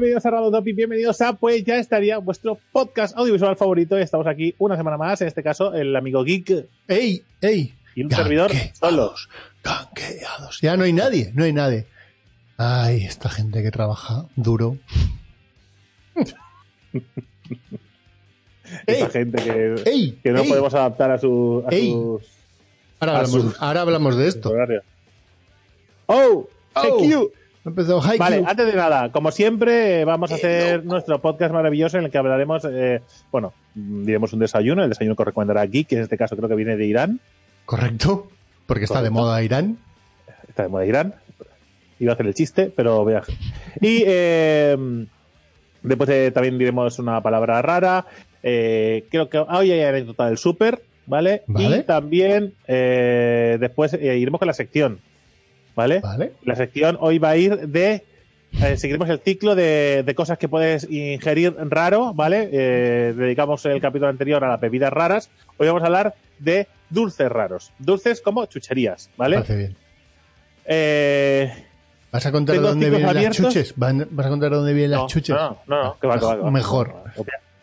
Bienvenidos a Radio Topi, bienvenidos a Pues ya estaría vuestro podcast audiovisual favorito. y Estamos aquí una semana más, en este caso el amigo Geek ¡Ey! ¡Ey! y un servidor solo. Ganqueados. Ya no hay nadie, no hay nadie. Ay, esta gente que trabaja duro. Esa ¡Ey! gente que, ¡Ey! que no ¡Ey! podemos adaptar a, su, a ¡Ey! sus Ahora a hablamos, su- ahora hablamos de esto. horarios. ¡Oh! Oh. Empezó. Vale, antes de nada, como siempre, vamos a hacer nuestro podcast maravilloso en el que hablaremos, eh, bueno, diremos un desayuno, el desayuno que recomendará Geek, que en este caso creo que viene de Irán, Correcto. Porque está de moda Irán. está de moda Irán. Iba a hacer el chiste, pero voy a... Y eh, después eh, también diremos una palabra rara. Eh, creo que hoy hay anécdota del súper, ¿vale? Vale. Y también eh, después eh, iremos con la sección, ¿vale? ¿Vale? La sección hoy va a ir de... eh, seguiremos el ciclo de, de cosas que puedes ingerir raro, ¿vale? Eh, dedicamos el capítulo anterior a las bebidas raras. Hoy vamos a hablar de dulces raros. Dulces como chucherías, ¿vale? Parece bien. Eh, ¿Vas a contar de dónde vienen abiertos. las chuches? ¿Van- ¿Vas a contar de dónde vienen no, las chuches? No, no, no, que va, que va, que va. Mejor.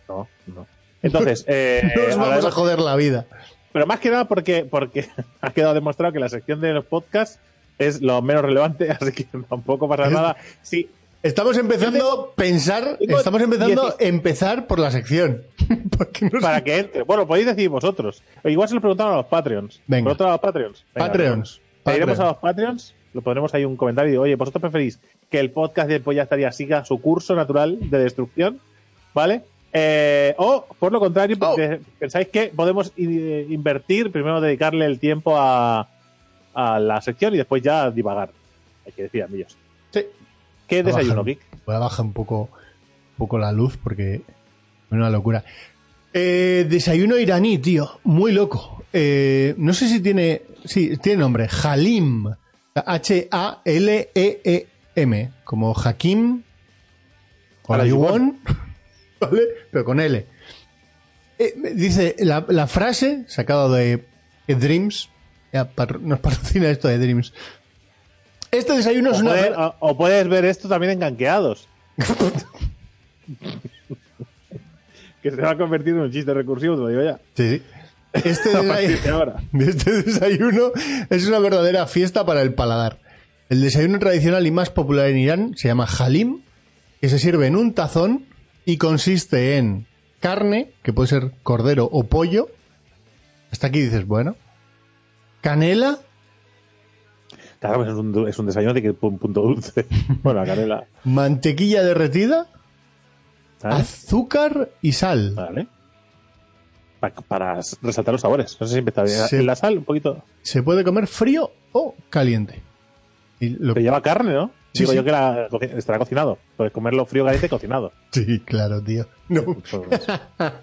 No, no. Entonces, eh, No os vamos a joder la vida. pero más que nada porque, porque ha quedado demostrado que la sección de los podcasts es lo menos relevante, así que tampoco pasa nada. Sí, Estamos empezando a pensar, estamos empezando a 10. empezar por la sección. Sé- para que entre. Bueno, podéis decir vosotros. O igual se lo preguntaron a los Patreons. Venga. ¿Por otro lado, a los Patreons? Venga, Patreons. Iremos a los Patreons, lo pondremos ahí un comentario y digo, oye, ¿vosotros preferís que el podcast de Polla Estaría siga su curso natural de destrucción? ¿Vale? Eh, o, por lo contrario, Oh. pensáis que podemos i- invertir, primero dedicarle el tiempo a, a la sección y después ya divagar. Hay que decir, amigos. Sí. ¿Qué desayuno, Vic? Voy a bajar un poco, un poco la luz porque es una locura. Eh, desayuno iraní, tío. Muy loco. Eh, no sé si tiene. Sí, tiene nombre. Halim. H-A-L-E-E-M. Como Hakim. O A la Yuwon. ¿Vale? Pero con L. Eh, dice la, la frase sacada de Dreams. Ya, nos patrocina esto de Dreams. Este desayuno es una. puede- o- o puedes ver esto también en ganqueados. que se va a convertir en un chiste recursivo, te lo digo ya. Sí, sí. Este desayuno, este desayuno es una verdadera fiesta para el paladar. El desayuno tradicional y más popular en Irán se llama halim, que se sirve en un tazón y consiste en carne, que puede ser cordero o pollo. Hasta aquí dices, bueno. Canela, Claro, es un, es un desayuno de que un punto dulce. bueno, la canela. mantequilla derretida, azúcar y sal. Vale. Pa- para resaltar los sabores. No sé si está bien. Sí. La sal, un poquito. Se puede comer frío o caliente. Y lo- Pero lleva carne, ¿no? Sí, Digo sí. yo que la- estará cocinado. Puedes comerlo frío, caliente, cocinado. Sí, claro, tío. No.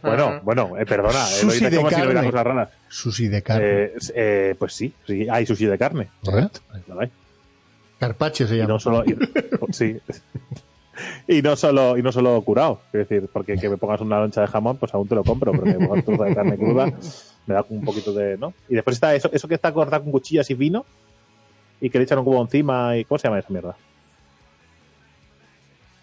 Bueno, bueno, eh, perdona. eh, lo de como si no hubiera carne. cosas raras. Sushi de carne. Eh, eh, pues sí, sí, hay sushi de carne. Correcto. Lo hay. Se Y llama. no solo. y- sí. Y no solo, y no solo curado. Es decir, porque que me pongas una loncha de jamón, pues aún te lo compro, pero que me pongas de carne cruda, me da un poquito de. ¿no? Y después está eso, eso que está cortado con cuchillas y vino, y que le echan un cubo encima, y ¿cómo se llama esa mierda?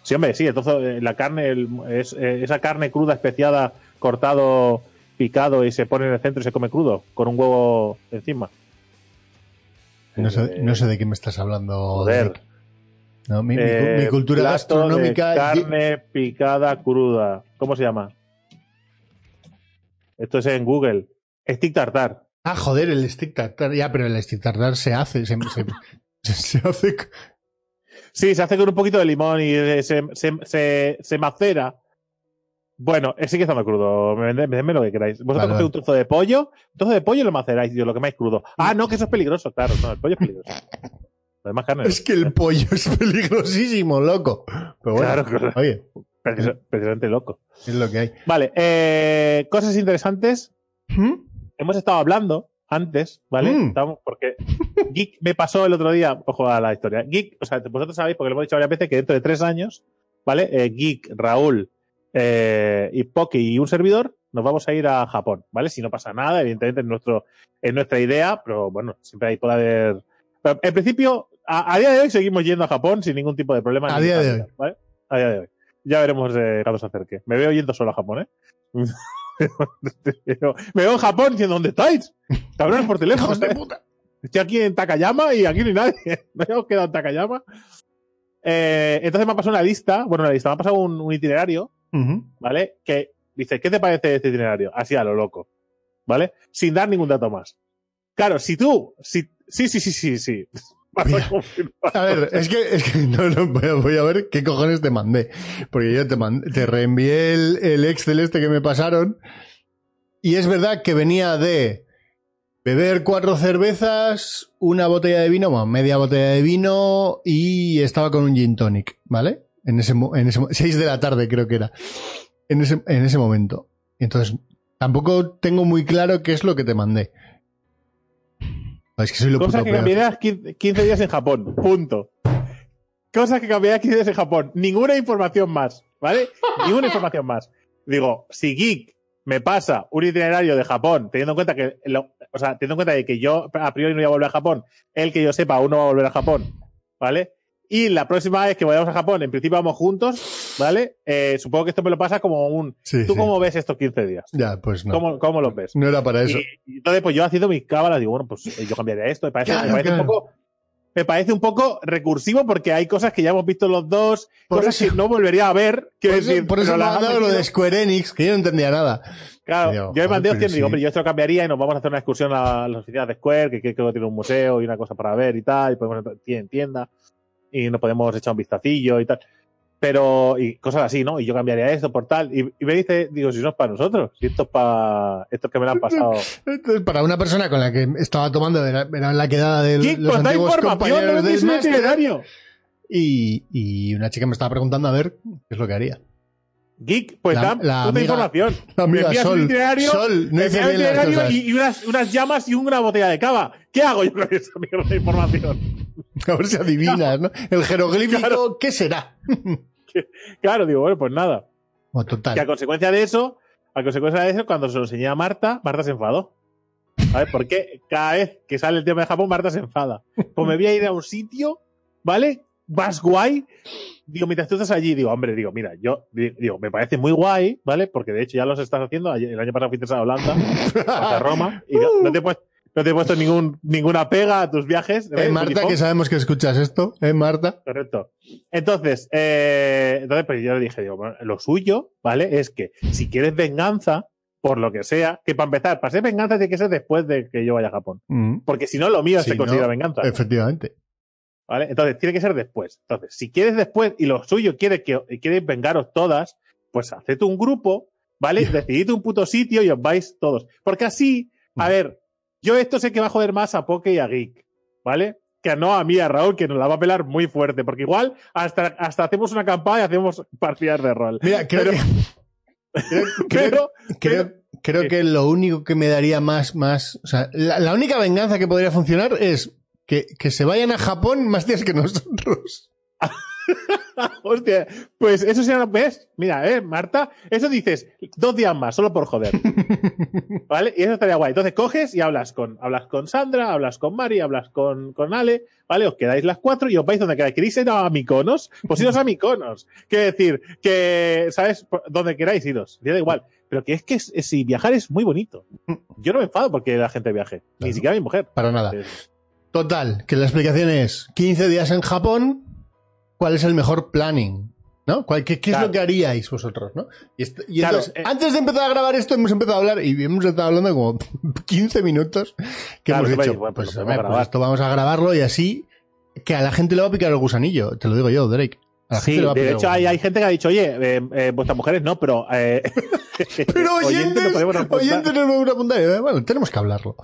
Sí, hombre, sí, entonces la carne, el- es, eh, esa carne cruda especiada, cortado, picado y se pone en el centro y se come crudo, con un huevo encima. No sé, Eh, no sé de qué me estás hablando. Joder. No, mi, Eh, cultura gastronómica. de carne picada cruda. ¿Cómo se llama? Esto es en Google. Stick tartar. Ah, joder, el stick tartar. Ya, pero el stick tartar se hace. Se, se- se hace. Sí, se hace con un poquito de limón y se, se, se, se macera. Bueno, eh, sí que está muy crudo. Me vended- Vendedme lo que queráis. Vosotros Vale, cogéis un trozo de pollo, un trozo de pollo y lo maceráis y lo quemáis crudo. Ah, no, que eso es peligroso, claro. No, el pollo es peligroso. Lo demás carne. Es que el pollo es peligrosísimo, loco. Pero bueno, Claro, claro. oye, Precis- Precisamente loco. es lo que hay. Vale, eh, cosas interesantes. ¿Mm? Hemos estado hablando antes, ¿vale? Mm. Estamos- porque Geek me pasó el otro día, ojo a la historia. Geek, o sea, vosotros sabéis, porque lo hemos dicho varias veces, que dentro de tres años, ¿vale? Eh, Geek, Raúl eh, y Poki y un servidor, nos vamos a ir a Japón, ¿vale? Si no pasa nada, evidentemente es, nuestro, es nuestra idea, pero bueno, siempre ahí puede haber... Pero en principio, a, a día de hoy seguimos yendo a Japón sin ningún tipo de problema. A día de tal, ¿vale? A día de hoy. Ya veremos eh, cuando se acerque. Me veo yendo solo a Japón, ¿eh? me veo en Japón diciendo, ¿dónde estáis? Cabrones por teléfono. ¡Hijos de ¿eh? puta! Estoy aquí en Takayama y aquí no hay nadie. No hemos quedado en Takayama. Eh, entonces me ha pasado una lista, bueno, una lista, me ha pasado un, un itinerario. ¿vale? Que dice, ¿qué te parece este itinerario? Así a lo loco, ¿vale? Sin dar ningún dato más. Claro, si tú, si, sí, sí, sí, sí, sí. A Mira. confirmar. A ver, es que, es que no, no, voy a, voy a ver qué cojones te mandé. Porque yo te, mandé, te reenvié el, el Excel este que me pasaron. Y es verdad que venía de beber cuatro cervezas, una botella de vino, bueno, media botella de vino y estaba con un gin tonic, ¿vale? En ese, en ese, seis de la tarde creo que era. En ese, en ese momento. Entonces, tampoco tengo muy claro qué es lo que te mandé. Es que soy lo Cosas puto que peor. cambiarías 15 15 días en Japón. Punto. Cosas que cambiarías 15 días en Japón. Ninguna información más. ¿Vale? Ninguna información más. Digo, si Geek me pasa un itinerario de Japón, teniendo en cuenta que, lo- o sea, teniendo en cuenta de que yo a priori no voy a volver a Japón, el que yo sepa aún no va a volver a Japón, ¿vale? Y la próxima vez que vayamos a Japón, en principio vamos juntos, ¿vale? Eh, supongo que esto me lo pasa como un... Sí, ¿Tú sí. cómo ves estos 15 días? Ya, pues no. ¿Cómo, ¿Cómo los ves? No era para eso. Y, y entonces, pues yo haciendo mis cábalas, digo, bueno, pues eh, yo cambiaría esto. Me parece, Claro, me parece claro. un poco. Me parece un poco recursivo porque hay cosas que ya hemos visto los dos, Por cosas eso- que no volvería a ver. Por Quiero eso, decir, por eso pero me las ha han dado lo de Square Enix, que yo no entendía nada. Claro, Digo, yo me mandé pero opciones, digo, sí. hombre, yo esto lo cambiaría y nos vamos a hacer una excursión a las oficinas de Square, que, que creo que tiene un museo y una cosa para ver y tal, y podemos entrar en tienda y nos podemos echar un vistacillo y tal. Pero, y cosas así, ¿no? Y yo cambiaría esto por tal. Y, y me dice, digo, si no es para nosotros, si esto es para estos que me lo han pasado. Entonces, para una persona con la que estaba tomando, era, era la quedada de Geek, los pues antiguos información, no compañeros máster, itinerario. y, y una chica me estaba preguntando a ver qué es lo que haría. Geek, pues La- da la puta información. la amiga me envías Sol. un itinerario, Sol, no me hice envías un itinerario y, y unas, unas llamas y una botella de cava. ¿Qué hago yo con esa mierda de información? A ver si adivinas, ¿no? El jeroglífico, Claro. ¿qué será? Claro, digo, bueno, pues nada. Bueno, Que a total. consecuencia de eso, a consecuencia de eso, cuando se lo enseñé a Marta, Marta se enfadó. A ver, ¿por qué cada vez que sale el tema de Japón, Marta se enfada? Pues me voy a ir a un sitio, ¿vale? Más guay. Digo, mientras tú estás allí, digo, hombre, digo, mira, yo, di- digo, me parece muy guay, ¿vale? Porque de hecho ya los estás haciendo. El año pasado fuiste a Holanda, hasta Roma, y no, no te puesto, no te he puesto ningún, ninguna pega a tus viajes. Eh, Marta, Unifón. que sabemos que escuchas esto, ¿eh, Marta? Correcto. Entonces, eh, entonces pues yo le dije, digo, bueno, lo suyo, ¿vale? Es que si quieres venganza, por lo que sea, que para empezar, para ser venganza tiene que ser después de que yo vaya a Japón. Mm, Porque si no, lo mío Si se considera venganza. Efectivamente. ¿Vale? Entonces, tiene que ser después. Entonces, si quieres después y lo suyo quiere que quieres vengaros todas, pues haced un grupo, ¿vale? Decidid un puto sitio y os vais todos. Porque así, a Mm. ver, yo esto sé que va a joder más a Poke y a Geek, ¿vale? Que no a mí, a Raúl, que nos la va a pelar muy fuerte. Porque igual hasta, hasta hacemos una campaña y hacemos partidas de rol. Mira, creo Pero- que. creo- creo- Pero, que lo único que me daría más, más, o sea, la, la única venganza que podría funcionar es que, que se vayan a Japón más días que nosotros. Hostia, pues eso será, ¿ves? Mira, eh, Marta, eso dices dos días más, solo por joder. ¿Vale? Y eso estaría guay. Entonces coges y hablas con, hablas con Sandra, hablas con Mari, hablas con, con Ale, ¿vale? Os quedáis las cuatro y os vais donde queráis. ¿Queréis ir a Miconos? Pues iros a Miconos. Quiero decir, que, ¿sabes? Donde queráis iros. Ya da igual. Pero que es que si viajar es muy bonito. Yo no me enfado porque la gente viaje. Ni siquiera mi mujer. Para nada. Total, que la explicación es 15 días en Japón, ¿cuál es el mejor planning? ¿No? ¿Cuál- ¿Qué, qué es lo que haríais vosotros? ¿no? Y, est- y Claro, entonces, eh. antes de empezar a grabar esto, hemos empezado a hablar y hemos estado hablando como 15 minutos que Claro, hemos dicho, bueno, pues pues, podemos pues esto vamos a grabarlo y así que a la gente le va a picar el gusanillo. Te lo digo yo, Drake. A la Sí, gente le va a de hecho hay, gente que ha dicho, oye, eh, eh, vuestras mujeres no, pero... Pero oyentes, podemos apuntar. oyentes no apuntar. Eh, Bueno, tenemos que hablarlo.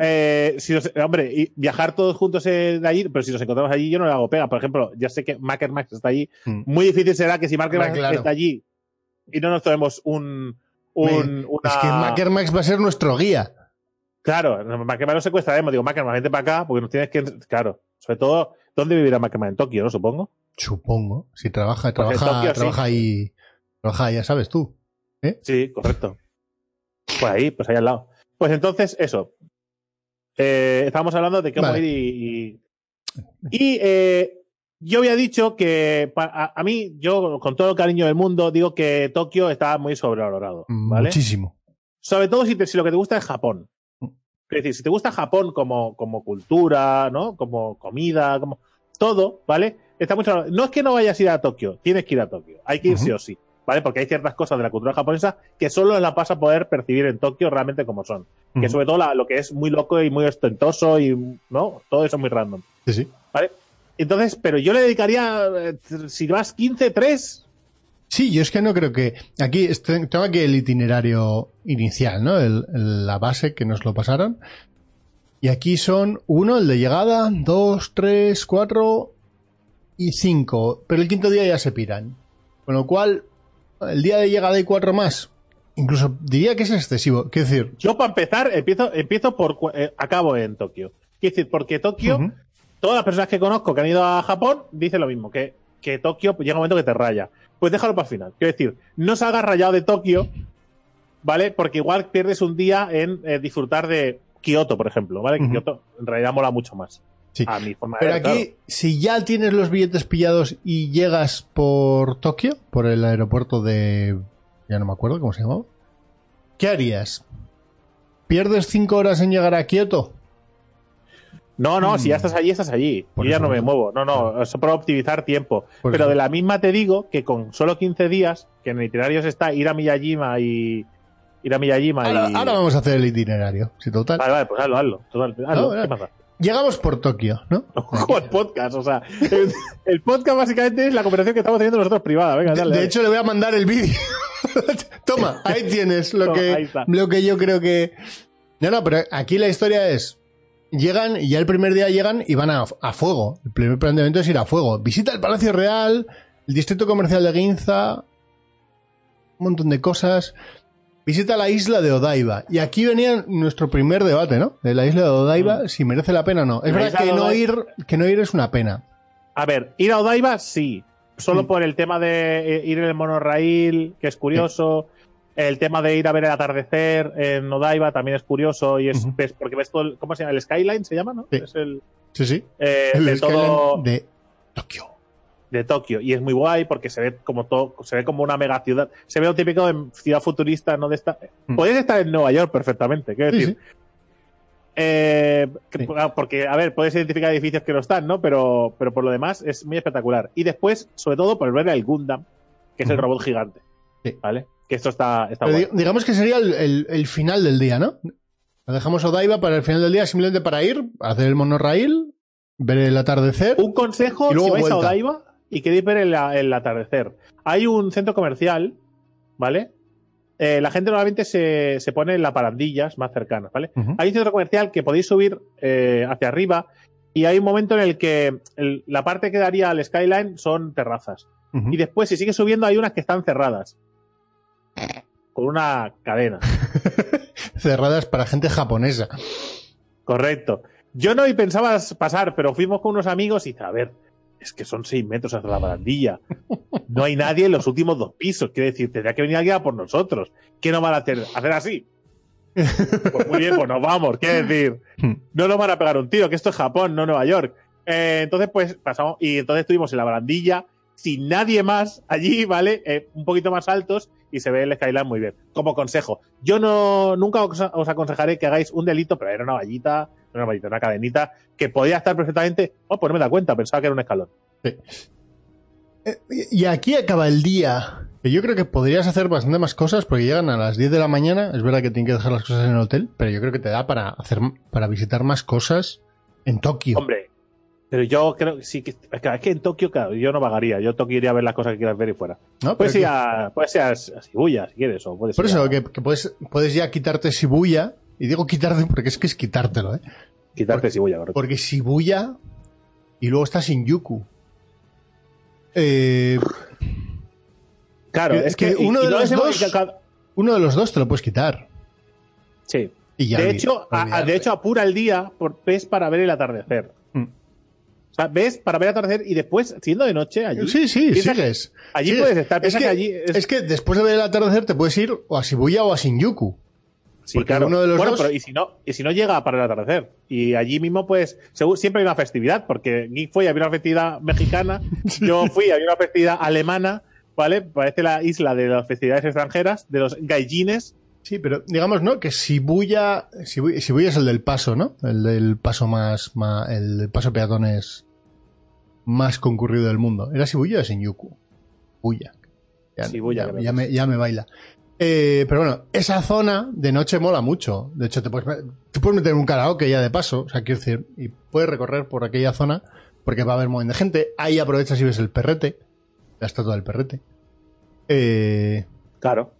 Eh, si nos- hombre, y viajar todos juntos eh, de allí, pero si nos encontramos allí, yo no le hago pega. Por ejemplo, ya sé que Macker Max está allí. Mm. Muy difícil será que si Macker Max claro. está allí y no nos tomemos un. un una... Es que Mackermax va a ser nuestro guía. Claro, Mackerman lo secuestraremos. Digo, Mackerman, vente para acá porque nos tienes que. Claro, sobre todo, ¿dónde vivirá Mackerman? En Tokio, ¿no? Supongo. Supongo. Si trabaja, Pues trabaja, Tokio, sí. trabaja ahí. Trabaja, ya sabes tú. Sí, correcto. Pues ahí, pues ahí al lado. Pues entonces, eso. Eh, estábamos hablando de cómo Vale. ir y. Y, y, eh, yo había dicho que a, a mí, yo con todo el cariño del mundo, digo que Tokio está muy sobrevalorado. ¿Vale? Muchísimo. Sobre todo si, te- si lo que te gusta es Japón. Es decir, si te gusta Japón como, como cultura, ¿no? Como comida, como todo, ¿vale? Está mucho. No es que no vayas a ir a Tokio, tienes que ir a Tokio. Hay que ir sí o sí, ¿vale? Porque hay ciertas cosas de la cultura japonesa que solo las vas a poder percibir en Tokio realmente como son. Que sobre todo la- lo que es muy loco y muy ostentoso y, ¿no? Todo eso es muy random, Sí, sí. ¿vale? Entonces, pero yo le dedicaría, eh, si vas 15, 3, Sí, yo es que no creo que. Aquí tengo aquí el itinerario inicial, ¿no? El- el- la base que nos lo pasaron. Y aquí son uno, el de llegada, dos, tres, cuatro y cinco. Pero el quinto día ya se piran. Con lo cual, el día de llegada hay cuatro más. Incluso diría que es excesivo. Quiero decir, Yo, para empezar, empiezo, empiezo por. eh, acabo en Tokio. Quiero decir, porque Tokio, todas las personas que conozco que han ido a Japón dicen lo mismo, que, que Tokio llega un momento que te raya. Pues déjalo para el final. Quiero decir, no salgas rayado de Tokio, ¿vale? Porque igual pierdes un día en eh, disfrutar de Kioto, por ejemplo, ¿vale? Que Ujú. Kioto en realidad mola mucho más. Sí. A mi forma Pero de ver, aquí, claro. si ya tienes los billetes pillados y llegas por Tokio, por el aeropuerto de... ya no me acuerdo cómo se llamaba. ¿Qué harías? ¿Pierdes cinco horas en llegar a Kioto? No, no, si ya Mm. estás allí, estás allí. Por Yo ya no me muevo. No, no, eso para optimizar tiempo. Por Pero eso. de la misma te digo que con solo 15 días, que en el itinerario está ir a Miyajima y. Ir a Miyajima Ahora, y. ahora vamos a hacer el itinerario. Sí, total. Vale, vale, pues hazlo, hazlo. Total, hazlo. No, ¿Qué pasa? Llegamos por Tokio, ¿no? Ojo, el podcast, o sea, el, el podcast básicamente es la conversación que estamos teniendo nosotros privada. Venga, De, dale. de dale. hecho, le voy a mandar el vídeo. Toma, ahí tienes lo Toma, que, lo que yo creo que. No, no, pero aquí la historia es. Llegan, y ya el primer día llegan y van a, a fuego. El primer planteamiento es ir a fuego. Visita el Palacio Real, el distrito comercial de Ginza, un montón de cosas. Visita la isla de Odaiba. Y aquí venía nuestro primer debate, ¿no? De la isla de Odaiba, si merece la pena o no. Es Mm. La verdad que no, ir, que no ir es una pena. A ver, ir a Odaiba, sí. Solo Mm. por el tema de eh, ir en el monorail, que es curioso. El tema de ir a ver el atardecer en Odaiba también es curioso. Y es ves- porque ves todo el, ¿Cómo se llama? El Skyline se llama, ¿no? Sí. Es el. Sí, sí. eh, El de Skyline todo. de Tokio. De Tokio y es muy guay porque se ve como todo se ve como una mega ciudad se ve lo típico de ciudad futurista no de esta Mm. podéis estar en Nueva York perfectamente quiero Sí, decir sí. eh, Sí. porque a ver puedes identificar edificios que no están no pero pero por lo demás es muy espectacular y después sobre todo por ver el Gundam que es el robot gigante Sí. vale que esto está guay di- digamos que sería el, el- el final del día, ¿no? Lo dejamos Odaiba para el final del día, simplemente para ir, hacer el monorail, ver el atardecer. Un consejo Y luego si vais a. Odaiba y queréis ver el, el atardecer. Hay un centro comercial, ¿vale? Eh, la gente normalmente se, se pone en las parandillas más cercanas, ¿vale? Hay un centro comercial que podéis subir eh, hacia arriba y hay un momento en el que el- la parte que daría al skyline son terrazas. Y después, si sigues subiendo, hay unas que están cerradas. Con una cadena. Cerradas para gente japonesa. Correcto. Yo no pensaba pasar, pero fuimos con unos amigos y a ver, es que son seis metros hasta la barandilla. No hay nadie en los últimos dos pisos. Quiere decir, tendría que venir alguien a por nosotros. ¿Qué nos van a hacer? ¿Hacer así? Pues muy bien, pues nos vamos. Quiere decir, no nos van a pegar un tiro, que esto es Japón, no Nueva York. Eh, entonces, pues pasamos, y entonces estuvimos en la barandilla, sin nadie más allí, ¿vale? Eh, un poquito más altos y se ve el skyline muy bien. Como consejo, yo no nunca os, os aconsejaré que hagáis un delito, pero era una vallita, una una cadenita, que podía estar perfectamente. Oh, pues no me da cuenta, pensaba que era un escalón. Eh, Y aquí acaba el día. Que Yo creo que podrías hacer bastante más cosas porque llegan a las 10 de la mañana. Es verdad que tienen que dejar las cosas en el hotel, pero yo creo que te da para hacer para visitar más cosas en Tokio. Hombre, pero yo creo que sí que. Es que, en Tokio, claro, yo no vagaría. Yo Tokio iría a ver las cosas que quieras ver y fuera. ¿no? Puedes ir que- a, puedes ir a, a Shibuya si quieres, o puedes por ir eso, a- que, que puedes, puedes ya quitarte Shibuya y digo quitarte porque es que es quitártelo, ¿eh? Quitarte Porque- Shibuya, correcto. Porque Shibuya y luego está Shinjuku. Eh, Claro, es que, uno y de los dos- que uno de los dos te lo puedes quitar. Sí. Y ya de, hecho, a- de hecho, apura el día, por, ves para ver el atardecer. Mm. O sea, ves para ver el atardecer y después, siendo de noche allí. Sí, sí, sigues. allí Sigues. puedes estar, Es que, que allí es- es que después de ver el atardecer te puedes ir o a Shibuya o a Shinjuku. Sí, porque claro. uno de los bueno, dos- pero y si no, y si no llega para el atardecer. Y allí mismo, pues, siempre hay una festividad, porque Geek fue y había una festividad mexicana, yo fui y había una festividad alemana, ¿vale? Parece la isla de las festividades extranjeras, de los gaijines. Sí, pero digamos, ¿no? Que Shibuya, Shibuya, Shibuya es el del paso, ¿no? El del paso más, más el paso peatones más concurrido del mundo. ¿Era Shibuya o Shinjuku? Shibuya. Ya, Shibuya, ya- ya me, ya me baila. Eh, pero bueno, esa zona de noche mola mucho. De hecho, te puedes, te puedes meter en un karaoke ya de paso. O sea, quiero decir, y puedes recorrer por aquella zona porque va a haber un montón de gente. Ahí aprovechas y ves el perrete, la estatua del perrete. Eh, Claro.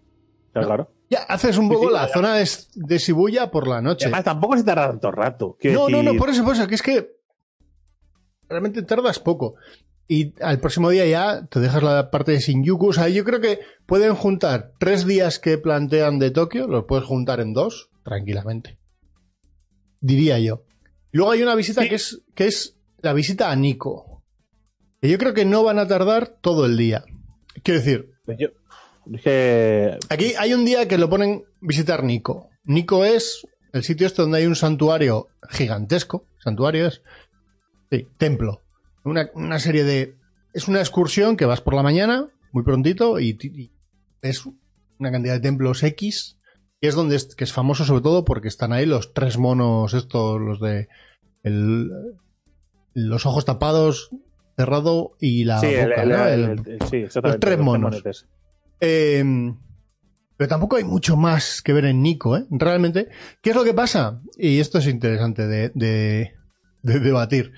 Claro, ya haces un poco sí, la ya. zona de, de Shibuya por la noche. Además, tampoco se tarda tanto rato. No, no, no, por eso, por eso, que es que realmente tardas poco. Y al próximo día ya te dejas la parte de Shinjuku. O sea, yo creo que pueden juntar tres días que plantean de Tokio, los puedes juntar en dos, tranquilamente. Diría yo. Luego hay una visita Sí. que es, que es la visita a Nico. Que yo creo que no van a tardar todo el día. Quiero decir, Pues yo- es que Aquí hay un día que lo ponen visitar Nico. Nico es el sitio este donde hay un santuario gigantesco. Santuario es. Sí, templo. Una, una serie de. Es una excursión que vas por la mañana, muy prontito, y, y es una cantidad de templos X. Y es donde es, que es famoso sobre todo porque están ahí los tres monos, estos, los de. el- los ojos tapados, cerrado y la sí, boca, el- sí, exactamente, tres monos. eh, pero tampoco hay mucho más que ver en Nico, ¿eh? Realmente. ¿Qué es lo que pasa? Y esto es interesante de, de- de debatir.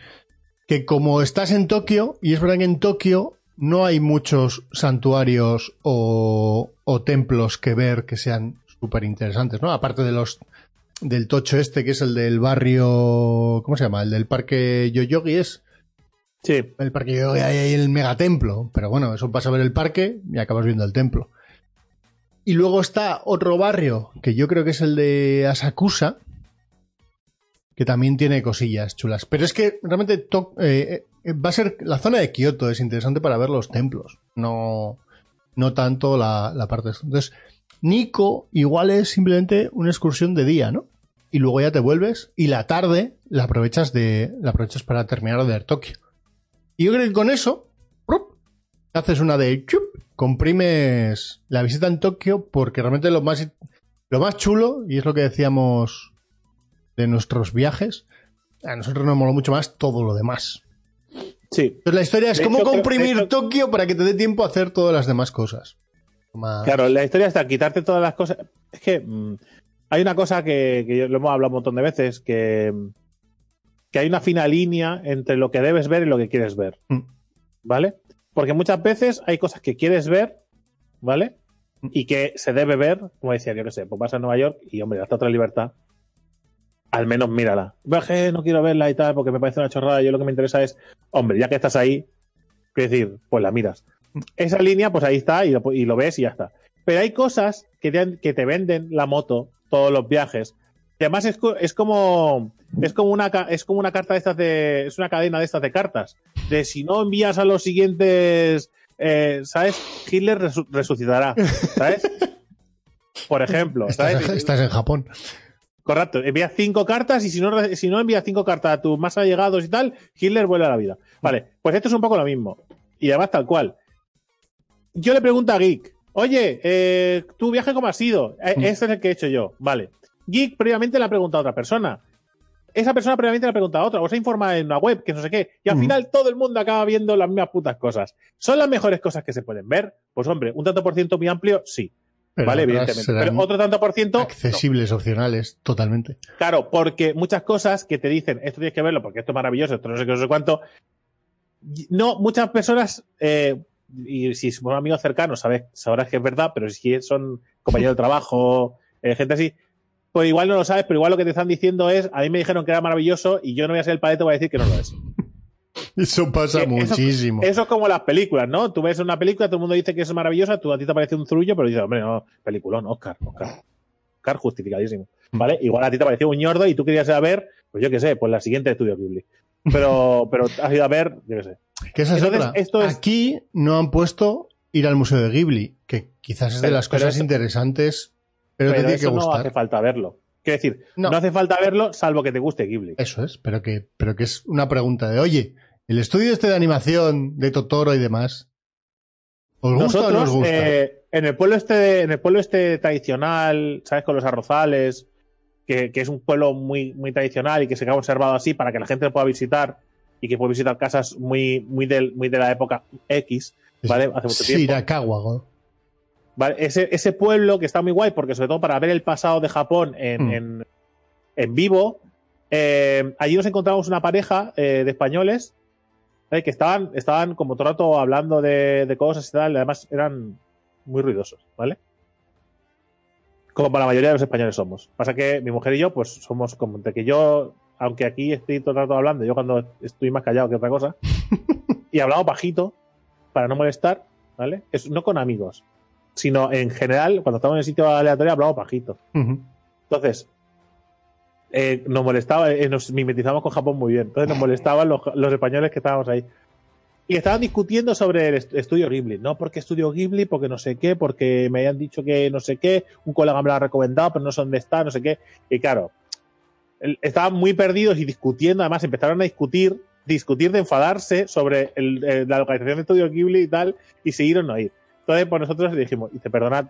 Que como estás en Tokio, y es verdad que en Tokio no hay muchos santuarios o, o templos que ver que sean súper interesantes, ¿no? Aparte de los del tocho este, que es el del barrio. ¿Cómo se llama? El del parque Yoyogi es. Sí, El parque Yoyogi hay ahí el megatemplo. Pero bueno, eso pasa a ver el parque y acabas viendo el templo. Y luego está otro barrio, que yo creo que es el de Asakusa, que también tiene cosillas chulas. Pero es que realmente eh, eh, va a ser la zona de Kioto, es interesante para ver los templos, no, no tanto la, la parte. Entonces, Nico igual es simplemente una excursión de día, ¿no? Y luego ya te vuelves y la tarde la aprovechas de la aprovechas para terminar de ver Tokio. Y yo creo que con eso haces una de chup, comprimes la visita en Tokio porque realmente lo más lo más chulo y es lo que decíamos de nuestros viajes a nosotros nos moló mucho más todo lo demás. sí. Entonces la historia es De cómo hecho, comprimir hecho- Tokio para que te dé tiempo a hacer todas las demás cosas. Más- Claro, la historia está quitarte todas las cosas. Es que mm, hay una cosa que, que yo- lo hemos hablado un montón de veces, que, que hay una fina línea entre lo que debes ver y lo que quieres ver. Mm. ¿Vale? Porque muchas veces hay cosas que quieres ver, ¿vale? Mm. Y que se debe ver, como decía, yo qué sé, pues vas a Nueva York y, hombre, hasta otra libertad. Al menos mírala. Que no quiero verla y tal, porque me parece una chorrada. Yo lo que me interesa es, hombre, ya que estás ahí, quiero decir, pues la miras. Esa línea, pues ahí está y lo, y lo ves y ya está. Pero hay cosas que te, que te venden la moto, todos los viajes. Que además es, es como es como una es como una carta de estas de es una cadena de estas de cartas de si no envías a los siguientes eh, sabes Hitler resu- resucitará sabes por ejemplo estás en Japón. Correcto, envías cinco cartas y si no, si no envías cinco cartas a tus más allegados y tal, Hitler vuelve a la vida. Vale, pues esto es un poco lo mismo. Y además tal cual. Yo le pregunto a Geek, oye, eh, ¿tu viaje cómo ha sido? Este es el que he hecho yo. Vale. Geek previamente le ha preguntado a otra persona. Esa persona previamente le ha preguntado a otra, o se ha informado en una web, que no sé qué. Y al Mm. final todo el mundo acaba viendo las mismas putas cosas. ¿Son las mejores cosas que se pueden ver? Pues hombre, un tanto por ciento muy amplio, sí. Pero vale, evidentemente. Pero otro tanto por ciento, no. accesibles, opcionales, totalmente. Claro, porque muchas cosas que te dicen, esto tienes que verlo porque esto es maravilloso, esto no sé qué, no sé cuánto. No, muchas personas, eh, y si somos amigos cercanos, sabes, sabrás que es verdad, pero si son compañeros de trabajo, eh, gente así, pues igual no lo sabes, pero igual lo que te están diciendo es, a mí me dijeron que era maravilloso y yo no voy a ser el paleto, voy a decir que no lo es. Eso pasa muchísimo. Eso es como las películas, ¿no? Tú ves una película, todo el mundo dice que es maravillosa, tú a ti te parece un zurullo, pero dices, hombre, no, peliculón, Oscar, Oscar. Oscar justificadísimo. ¿Vale? Igual a ti te pareció un ñordo y tú querías ir a ver, pues yo qué sé, pues la siguiente de Estudio Ghibli. Pero, pero has ido a ver, yo qué sé. Que esa es Entonces, otra. esto es- Aquí no han puesto ir al Museo de Ghibli, que quizás es de Pero- las cosas eso- interesantes, pero, Pero, te tiene eso que no gustar. hace falta verlo. Quiero decir, No. no. hace falta verlo salvo que te guste Ghibli. Eso es, pero que, pero que es una pregunta de, oye, el estudio este de animación de Totoro y demás, ¿os gusta o no os gusta? eh, en el pueblo este, en el pueblo este tradicional, ¿sabes? Con los arrozales, que, que es un pueblo muy, muy tradicional y que se ha conservado así para que la gente lo pueda visitar y que pueda visitar casas muy, muy, del- muy de la época X, ¿vale? Hace mucho tiempo. Shirakawa, ¿no? ¿Vale? Ese, ese pueblo que está muy guay, porque sobre todo para ver el pasado de Japón en, Mm. en, en vivo, eh, allí nos encontramos una pareja eh, de españoles ¿vale? que estaban, estaban como todo el rato hablando de, de cosas y tal, y además eran muy ruidosos, ¿vale? Como la mayoría de los españoles somos. Pasa que mi mujer y yo, pues somos como de que yo, aunque aquí estoy todo el rato hablando, yo cuando estoy más callado que otra cosa, y hablamos bajito para no molestar, ¿vale? Es, no con amigos, sino en general, cuando estamos en el sitio aleatorio hablamos bajito. Entonces, eh, nos molestaba, eh, nos mimetizamos con Japón muy bien. Entonces nos molestaban los, los españoles que estábamos ahí. Y estaban discutiendo sobre el est- estudio Ghibli. No, porque estudio Ghibli, porque no sé qué, porque me habían dicho que no sé qué, un colega me lo ha recomendado, pero no sé dónde está, no sé qué. Y claro, estaban muy perdidos y discutiendo. Además, empezaron a discutir, discutir de enfadarse sobre el- eh, la localización de estudio Ghibli y tal, y siguieron no ir. Entonces, pues nosotros le dijimos, dice, perdonad.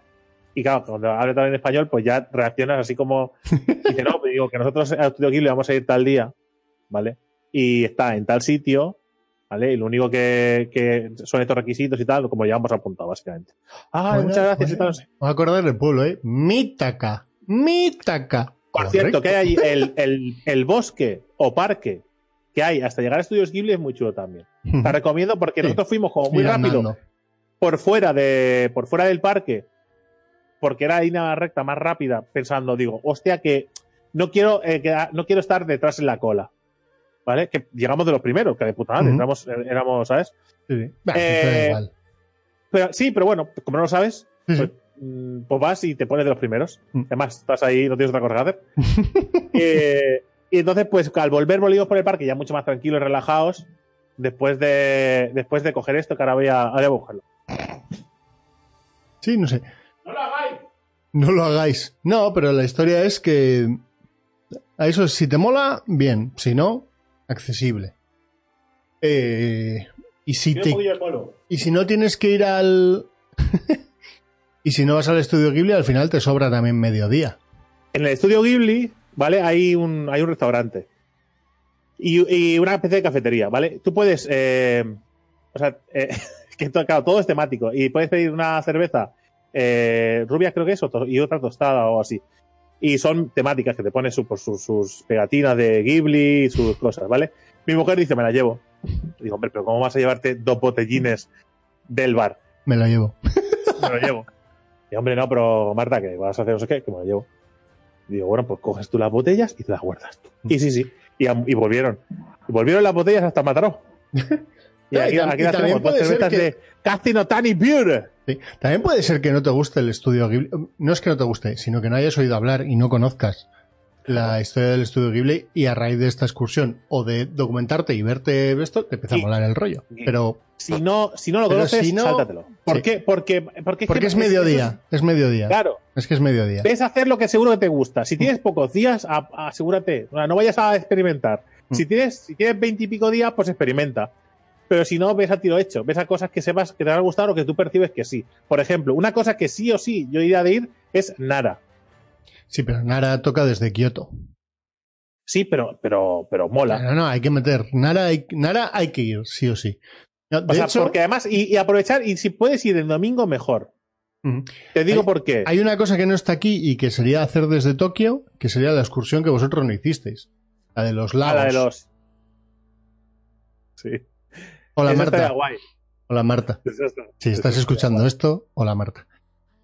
Y claro, cuando habla también en español, pues ya reaccionas así como, dice, no, pues digo que nosotros a Estudio Ghibli vamos a ir tal día, ¿vale? Y está en tal sitio, ¿vale? Y lo único que, que son estos requisitos y tal, como ya hemos apuntado, básicamente. Ah, Bueno, muchas gracias y bueno. Voy a acordar del pueblo, ¿eh? Mitaka. Mitaka. Por cierto, Correcto. que hay allí el, el, el bosque o parque que hay hasta llegar a Estudios Ghibli es muy chulo también. Te recomiendo porque Sí. nosotros fuimos como muy rápido andando. Por fuera de por fuera del parque porque era la línea recta más rápida pensando digo hostia que no quiero eh, que- no quiero estar detrás en la cola vale que llegamos de los primeros que de puta madre entramos- eh, éramos sabes Sí, sí. Bah, Eh, igual. pero sí pero bueno como no lo sabes Sí, pues, mm, pues vas y te pones de los primeros. Mm. además estás ahí no tienes otra cosa que hacer. Eh, y entonces pues al volver volvimos por el parque ya mucho más tranquilos y relajados después de después de coger esto que ahora voy a, ahora voy a buscarlo Sí, no sé. no lo hagáis No lo hagáis. No, pero la historia es que a eso si te mola, bien. Si no, accesible. Eh, y si te y si no tienes que ir al y si no vas al estudio Ghibli, al final te sobra también mediodía. En el estudio Ghibli, ¿vale? Hay un, hay un restaurante. Y, y una especie de cafetería, ¿vale? Tú puedes. eh, o sea, eh, que to- claro, todo es temático. Y puedes pedir una cerveza eh, rubia, creo que es, y otra tostada o así. Y son temáticas que te ponen su- por sus, pegatinas de Ghibli y sus cosas, ¿vale? Mi mujer dice, me la llevo. Y digo, hombre, pero ¿cómo vas a llevarte dos botellines del bar? Me lo llevo. me lo llevo. Y hombre, no, pero Marta, que vas a hacer no sé qué, que me lo llevo. Y digo, bueno, pues coges tú las botellas y te las guardas tú. Y sí, sí. Y, y volvieron. Y volvieron las botellas hasta Mataró. Y y aquí, aquí y también tenemos, puede ser que- de Castino Tani. Sí. También puede ser que no te guste el estudio Ghibli. No es que no te guste, sino que no hayas oído hablar y no conozcas la historia del estudio Ghibli y a raíz de esta excursión o de documentarte y verte esto, te empieza a Y- molar el rollo. y- Pero Si no, si no lo conoces, si no- sáltatelo. ¿Por Sí. qué? Porque, porque, porque que- es mediodía, es mediodía. Claro. Es que es mediodía. Ves a hacer lo que seguro que te gusta. Si tienes pocos días, a- asegúrate. O sea, no vayas a experimentar. Mm. Si tienes, si tienes veintipico días, pues experimenta. Pero si no, ves a tiro hecho. Ves a cosas que sepas que te van a gustar o que tú percibes que sí. Por ejemplo, una cosa que sí o sí yo iría de ir es Nara. Sí, pero Nara toca desde Kioto. Sí, pero, pero, pero mola. No, no, hay que meter. Nara hay, Nara hay que ir, sí o sí. No, O de sea, hecho, porque además, y, y aprovechar, y si puedes ir el domingo, mejor. Te digo Hay- por qué. hay una cosa que no está aquí y que sería hacer desde Tokio, que sería la excursión que vosotros no hicisteis. La de los Ah, lagos. la de los. Sí. Hola Marta. guay. Hola Marta. Si estás escuchando esto, hola Marta.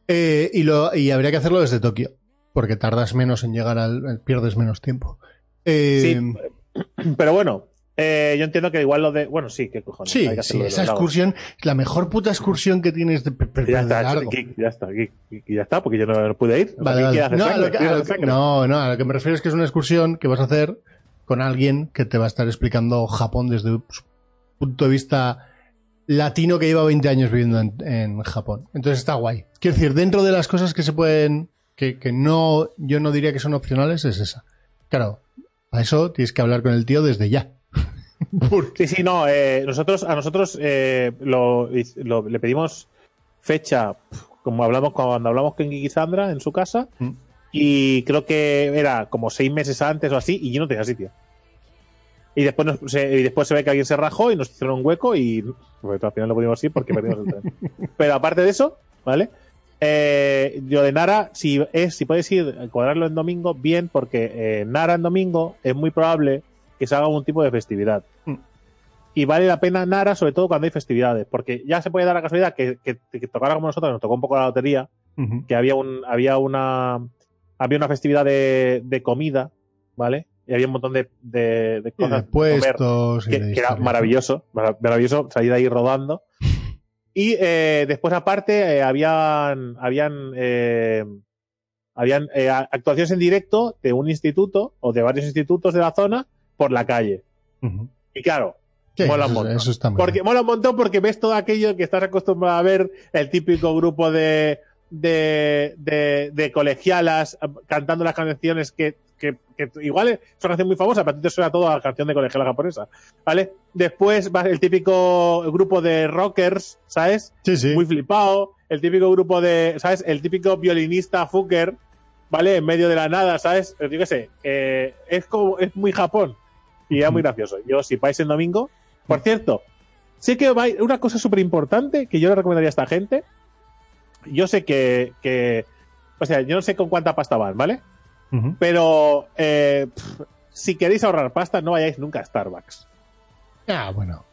Eh, y, lo, y habría que hacerlo desde Tokio. porque tardas menos en llegar al. pierdes menos tiempo. Eh, Sí, pero bueno, eh, yo entiendo que igual lo de. Bueno, sí, qué cojones. Sí, que sí, esa excursión es la mejor puta excursión que tienes de, de- Ya de está, largo. Geek, ya está, Geek, Geek, ya está, porque yo no, pude ir. Vale, ¿qué vale. No, a sangre? lo que, a no, no, a lo que me refiero es que es una excursión que vas a hacer con alguien que te va a estar explicando Japón desde su punto de vista latino que lleva 20 años viviendo en, en Japón. Entonces está guay. Quiero decir, dentro de las cosas que se pueden, que, que no, yo no diría que son opcionales, es esa. Claro, a eso tienes que hablar con el tío desde ya. Sí, sí, no. eh, nosotros, a nosotros eh, lo, lo- le pedimos fecha, como hablamos cuando hablamos con Kiki Sandra en su casa, Mm. y creo que era como seis meses antes o así, y yo no tenía sitio. Y después, nos- se, y después se ve que alguien se rajó y nos hicieron un hueco y pues, al final lo pudimos ir porque perdimos el tren. Pero aparte de eso, ¿vale? Eh, yo de Nara, si es, si puedes ir a cuadrarlo en domingo, bien, porque eh, Nara en domingo es muy probable que se haga algún tipo de festividad. Mm. Y vale la pena Nara, sobre todo cuando hay festividades, porque ya se puede dar la casualidad que, que, que tocara como nosotros, nos tocó un poco la lotería, que había un, había una, había una festividad de, de comida, ¿vale? Y había un montón de, de, de de cosas de puestos que, de que era maravilloso, mara- maravilloso salir ahí rodando. Y eh, después, aparte, eh, habían, habían, eh, habían actuaciones en directo de un instituto o de varios institutos de la zona por la calle. Y claro, Sí, mola un montón. eso está muy porque bien. mola un montón porque ves todo aquello que estás acostumbrado a ver, el típico grupo de, de, de, de colegialas cantando las canciones que, que, que igual es una canción muy famosa, pero a ti te suena todo a la canción de colegiala japonesa, ¿vale? Después va el típico grupo de rockers, ¿sabes? Sí, sí. Muy flipado, el típico grupo de, ¿sabes? El típico violinista fucker, ¿vale? En medio de la nada, ¿sabes? Yo qué sé, eh, es como, es muy Japón y era muy gracioso. Yo, si vais en domingo, por cierto, sé que va una cosa súper importante que yo le recomendaría a esta gente. Yo sé que, que, o sea, yo no sé con cuánta pasta van, ¿vale? Pero eh, pff, si queréis ahorrar pasta, no vayáis nunca a Starbucks. Ah, bueno.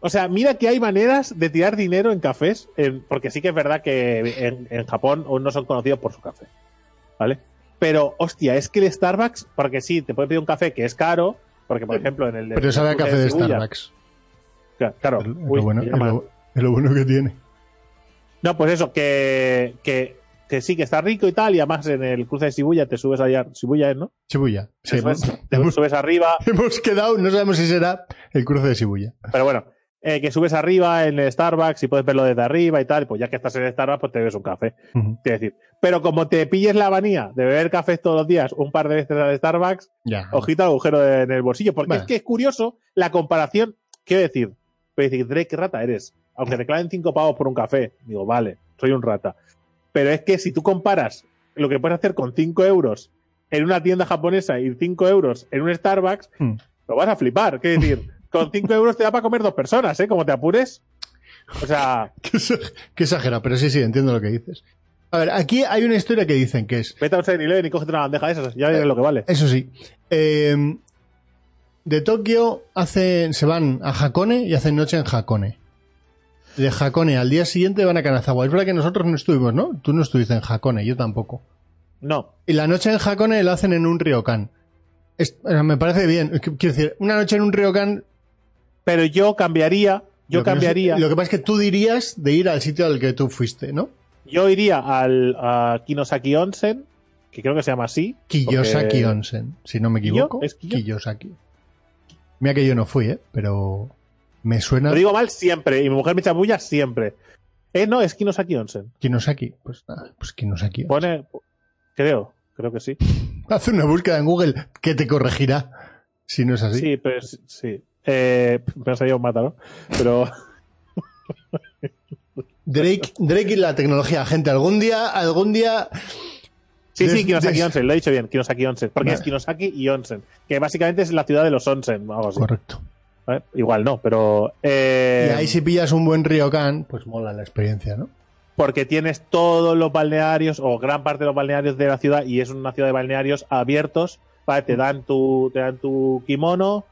O sea, mira que hay maneras de tirar dinero en cafés, porque sí que es verdad que en, en Japón aún no son conocidos por su café, ¿vale? Pero, hostia, es que el Starbucks, porque sí, te puede pedir un café que es caro, porque por ejemplo en el de... Pero sabe a el de café de Starbucks. Claro, claro. Es lo Uy, bueno, lo- es lo bueno que tiene. No, pues eso, que, que, que sí, que está rico y tal, y además en el cruce de Shibuya te subes allá, Shibuya es, ¿no? Shibuya. Sí, hemos, te hemos- subes arriba, hemos quedado, no sabemos si será el cruce de Shibuya. pero bueno, eh, que subes arriba en el Starbucks y puedes verlo desde arriba y tal, pues ya que estás en el Starbucks, pues te bebes un café. Quiero decir, pero como te pilles la manía de beber cafés todos los días, un par de veces al Starbucks, Ya. ojito al agujero de- en el bolsillo, porque Bueno. es que es curioso la comparación. Quiero decir, puedes decir, Drake, qué rata eres. Aunque te claven cinco pavos por un café, digo, vale, soy un rata. Pero es que si tú comparas lo que puedes hacer con 5 euros en una tienda japonesa y 5 euros en un Starbucks, Hmm. lo vas a flipar. Quiero decir, con 5 euros te da para comer dos personas, ¿eh? Como te apures. O sea, Qué exa- qué exagerado, pero sí, sí, entiendo lo que dices. A ver, aquí hay una historia que dicen que es, vete a un 7-Eleven y cógete una bandeja de esas, ya verás lo que vale. eso sí, eh, de Tokio hacen, se van a Hakone y hacen noche en Hakone. De Hakone al día siguiente van a Kanazawa. Es verdad que nosotros no estuvimos, ¿no? Tú no estuviste en Hakone, yo tampoco. No, Y la noche en Hakone la hacen en un ryokan. Es- me parece bien. Qu- Quiero decir, una noche en un ryokan. pero yo cambiaría, yo lo no cambiaría. lo que pasa es que tú dirías de ir al sitio al que tú fuiste, ¿no? Yo iría al a Kinosaki Onsen, que creo que se llama así. Kiyosaki porque- Onsen, si no me equivoco. ¿Es Kiyo? Kiyosaki. Mira que yo no fui, ¿eh? Pero me suena Lo digo mal siempre, y mi mujer me chamulla siempre. Eh, no, es Kinosaki Onsen. Kinosaki. Pues nada, pues Kinosaki. Pone, creo, creo que sí. Haz una búsqueda en Google que te corregirá si no es así. Sí, pero sí. Eh, me ha salido un mata, ¿no? Pero Drake, Drake y la tecnología, gente. Algún día, algún día. sí, sí, Kinosaki des- Onsen, lo he dicho bien, Kinosaki Onsen, porque Vale. es Kinosaki y Onsen, que básicamente es la ciudad de los Onsen, o algo así. Correcto. ¿Vale? Igual no, pero eh, Y ahí si pillas un buen ryokan, pues mola la experiencia, ¿no? porque tienes todos los balnearios o gran parte de los balnearios de la ciudad y es una ciudad de balnearios abiertos, ¿vale? te dan tu te dan tu kimono,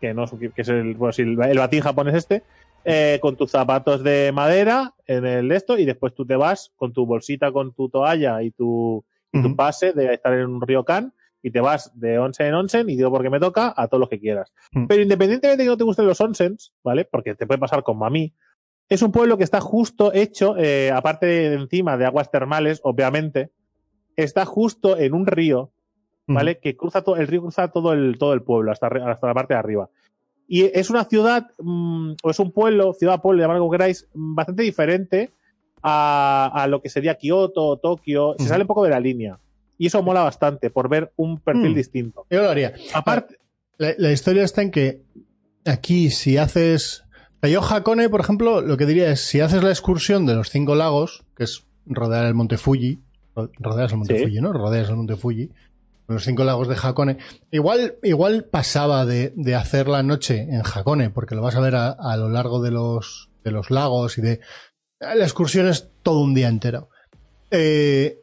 que no es, que es el, bueno, el, el batín japonés este, eh, con tus zapatos de madera en el esto y después tú te vas con tu bolsita con tu toalla y tu y tu pase de estar en un ryokan y te vas de onsen en onsen y digo porque me toca a todos los que quieras. Mm. Pero independientemente de que no te gusten los onsens, ¿vale? Porque te puede pasar como a mí, es un pueblo que está justo hecho, eh, aparte de encima de aguas termales, obviamente, está justo en un río, ¿vale? Que cruza todo, el río cruza todo el, todo el pueblo, hasta, hasta la parte de arriba. Y es una ciudad, mm, o es un pueblo, ciudad, pueblo, llamarlo como queráis, mm, bastante diferente a, a lo que sería Kioto o Tokio. Se Ujú. sale un poco de la línea. Y eso mola bastante, por ver un perfil Mm. distinto. Yo lo haría. Aparte, La, la historia está en que aquí, si haces. Yo, Hakone, por ejemplo, lo que diría es: si haces la excursión de los cinco lagos, que es rodear el monte Fuji, ro- rodeas el monte Sí. Fuji, ¿no? Rodeas el monte Fuji, los cinco lagos de Hakone. Igual, igual pasaba de, de hacer la noche en Hakone, porque lo vas a ver a, a lo largo de los, de los lagos y de. La excursión es todo un día entero. Eh,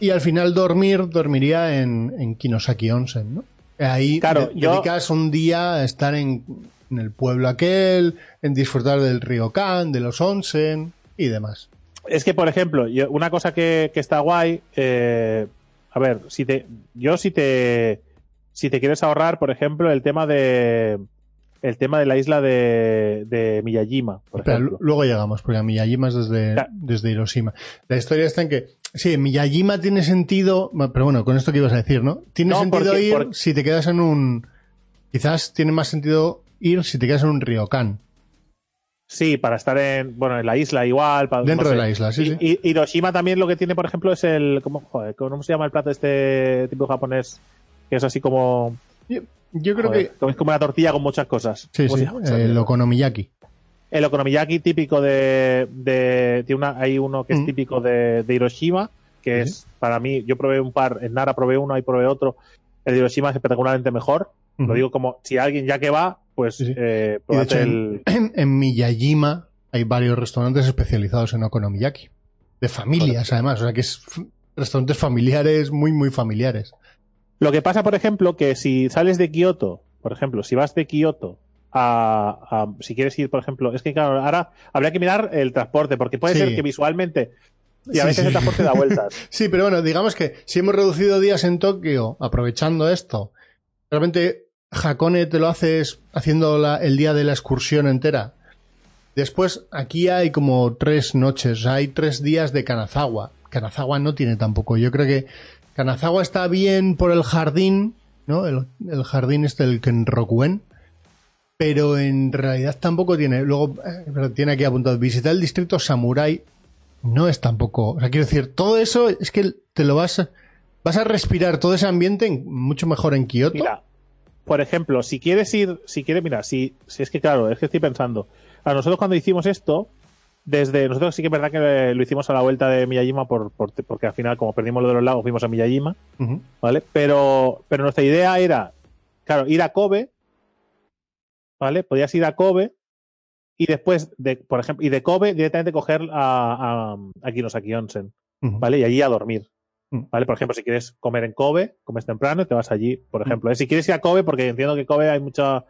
y al final dormir, dormiría en, en Kinosaki Onsen, ¿no? Ahí Claro, de- yo- dedicas un día a estar en, en el pueblo aquel, en disfrutar del río Kan, de los onsen y demás. es que, por ejemplo, yo- una cosa que, que está guay, eh, a ver, si te, yo si te, si te quieres ahorrar, por ejemplo, el tema de, el tema de la isla de, de Miyajima, por Espera, luego llegamos, porque a Miyajima es desde, desde Hiroshima. La historia está en que, sí, Miyajima tiene sentido, pero bueno, con esto que ibas a decir, ¿no? Tiene No, sentido porque- ir porque- si te quedas en un... Quizás tiene más sentido ir si te quedas en un ryokan. Sí, para estar en, bueno, en la isla igual. para- Dentro no sé. de la isla, sí, sí. Y, y Hiroshima también lo que tiene, por ejemplo, es el, ¿cómo, joder, ¿cómo se llama el plato este tipo japonés? Que es así como, Yo, yo creo joder, que... es como una tortilla con muchas cosas. Sí, ¿Cómo sí, el okonomiyaki. El okonomiyaki típico de, de, tiene una, hay uno que es Mm. típico de, de Hiroshima, que Sí. es, para mí, yo probé un par, en Nara probé uno, ahí probé otro. El de Hiroshima es espectacularmente mejor. Lo digo como, si alguien ya que va, pues, Sí, sí. eh, Y de hecho, el, en, en Miyajima hay varios restaurantes especializados en okonomiyaki. De familias, además. O sea, que es restaurantes familiares, muy, muy familiares. Lo que pasa, por ejemplo, que si sales de Kioto, por ejemplo, si vas de Kioto a, a- si quieres ir, por ejemplo, es que claro, ahora habría que mirar el transporte, porque puede Sí. ser que visualmente, y a Sí, veces sí. el transporte da vueltas. Sí, pero bueno, digamos que si hemos reducido días en Tokio aprovechando esto, realmente Hakone te lo haces haciendo la- el día de la excursión entera. Después, aquí hay como tres noches, o sea, hay tres días de Kanazawa. Kanazawa no tiene tampoco. Yo creo que Kanazawa está bien por el jardín, ¿no? El, el jardín este, el Kenrokuen. Pero en realidad tampoco tiene. Luego, eh, tiene aquí apuntado, visitar el distrito Samurai no es tampoco. O sea, quiero decir, todo eso es que te lo vas a, vas a respirar todo ese ambiente en- mucho mejor en Kioto. Mira, por ejemplo, si quieres ir, si quieres, mira, si, si es que claro, es que estoy pensando, a nosotros cuando hicimos esto, desde nosotros sí que es verdad que lo hicimos a la vuelta de Miyajima por, por- porque al final como perdimos lo de los lagos fuimos a Miyajima. ¿vale? Pero, pero nuestra idea era, claro, ir a Kobe, ¿vale? Podías ir a Kobe y después, de, por ejemplo, y de Kobe directamente coger a, a, a Kinosaki Onsen. ¿vale? Y allí a dormir. Mm. ¿Vale? Por ejemplo, si quieres comer en Kobe, comes temprano y te vas allí, por Mm. ejemplo. ¿eh? Si quieres ir a Kobe, porque entiendo que Kobe hay mucho,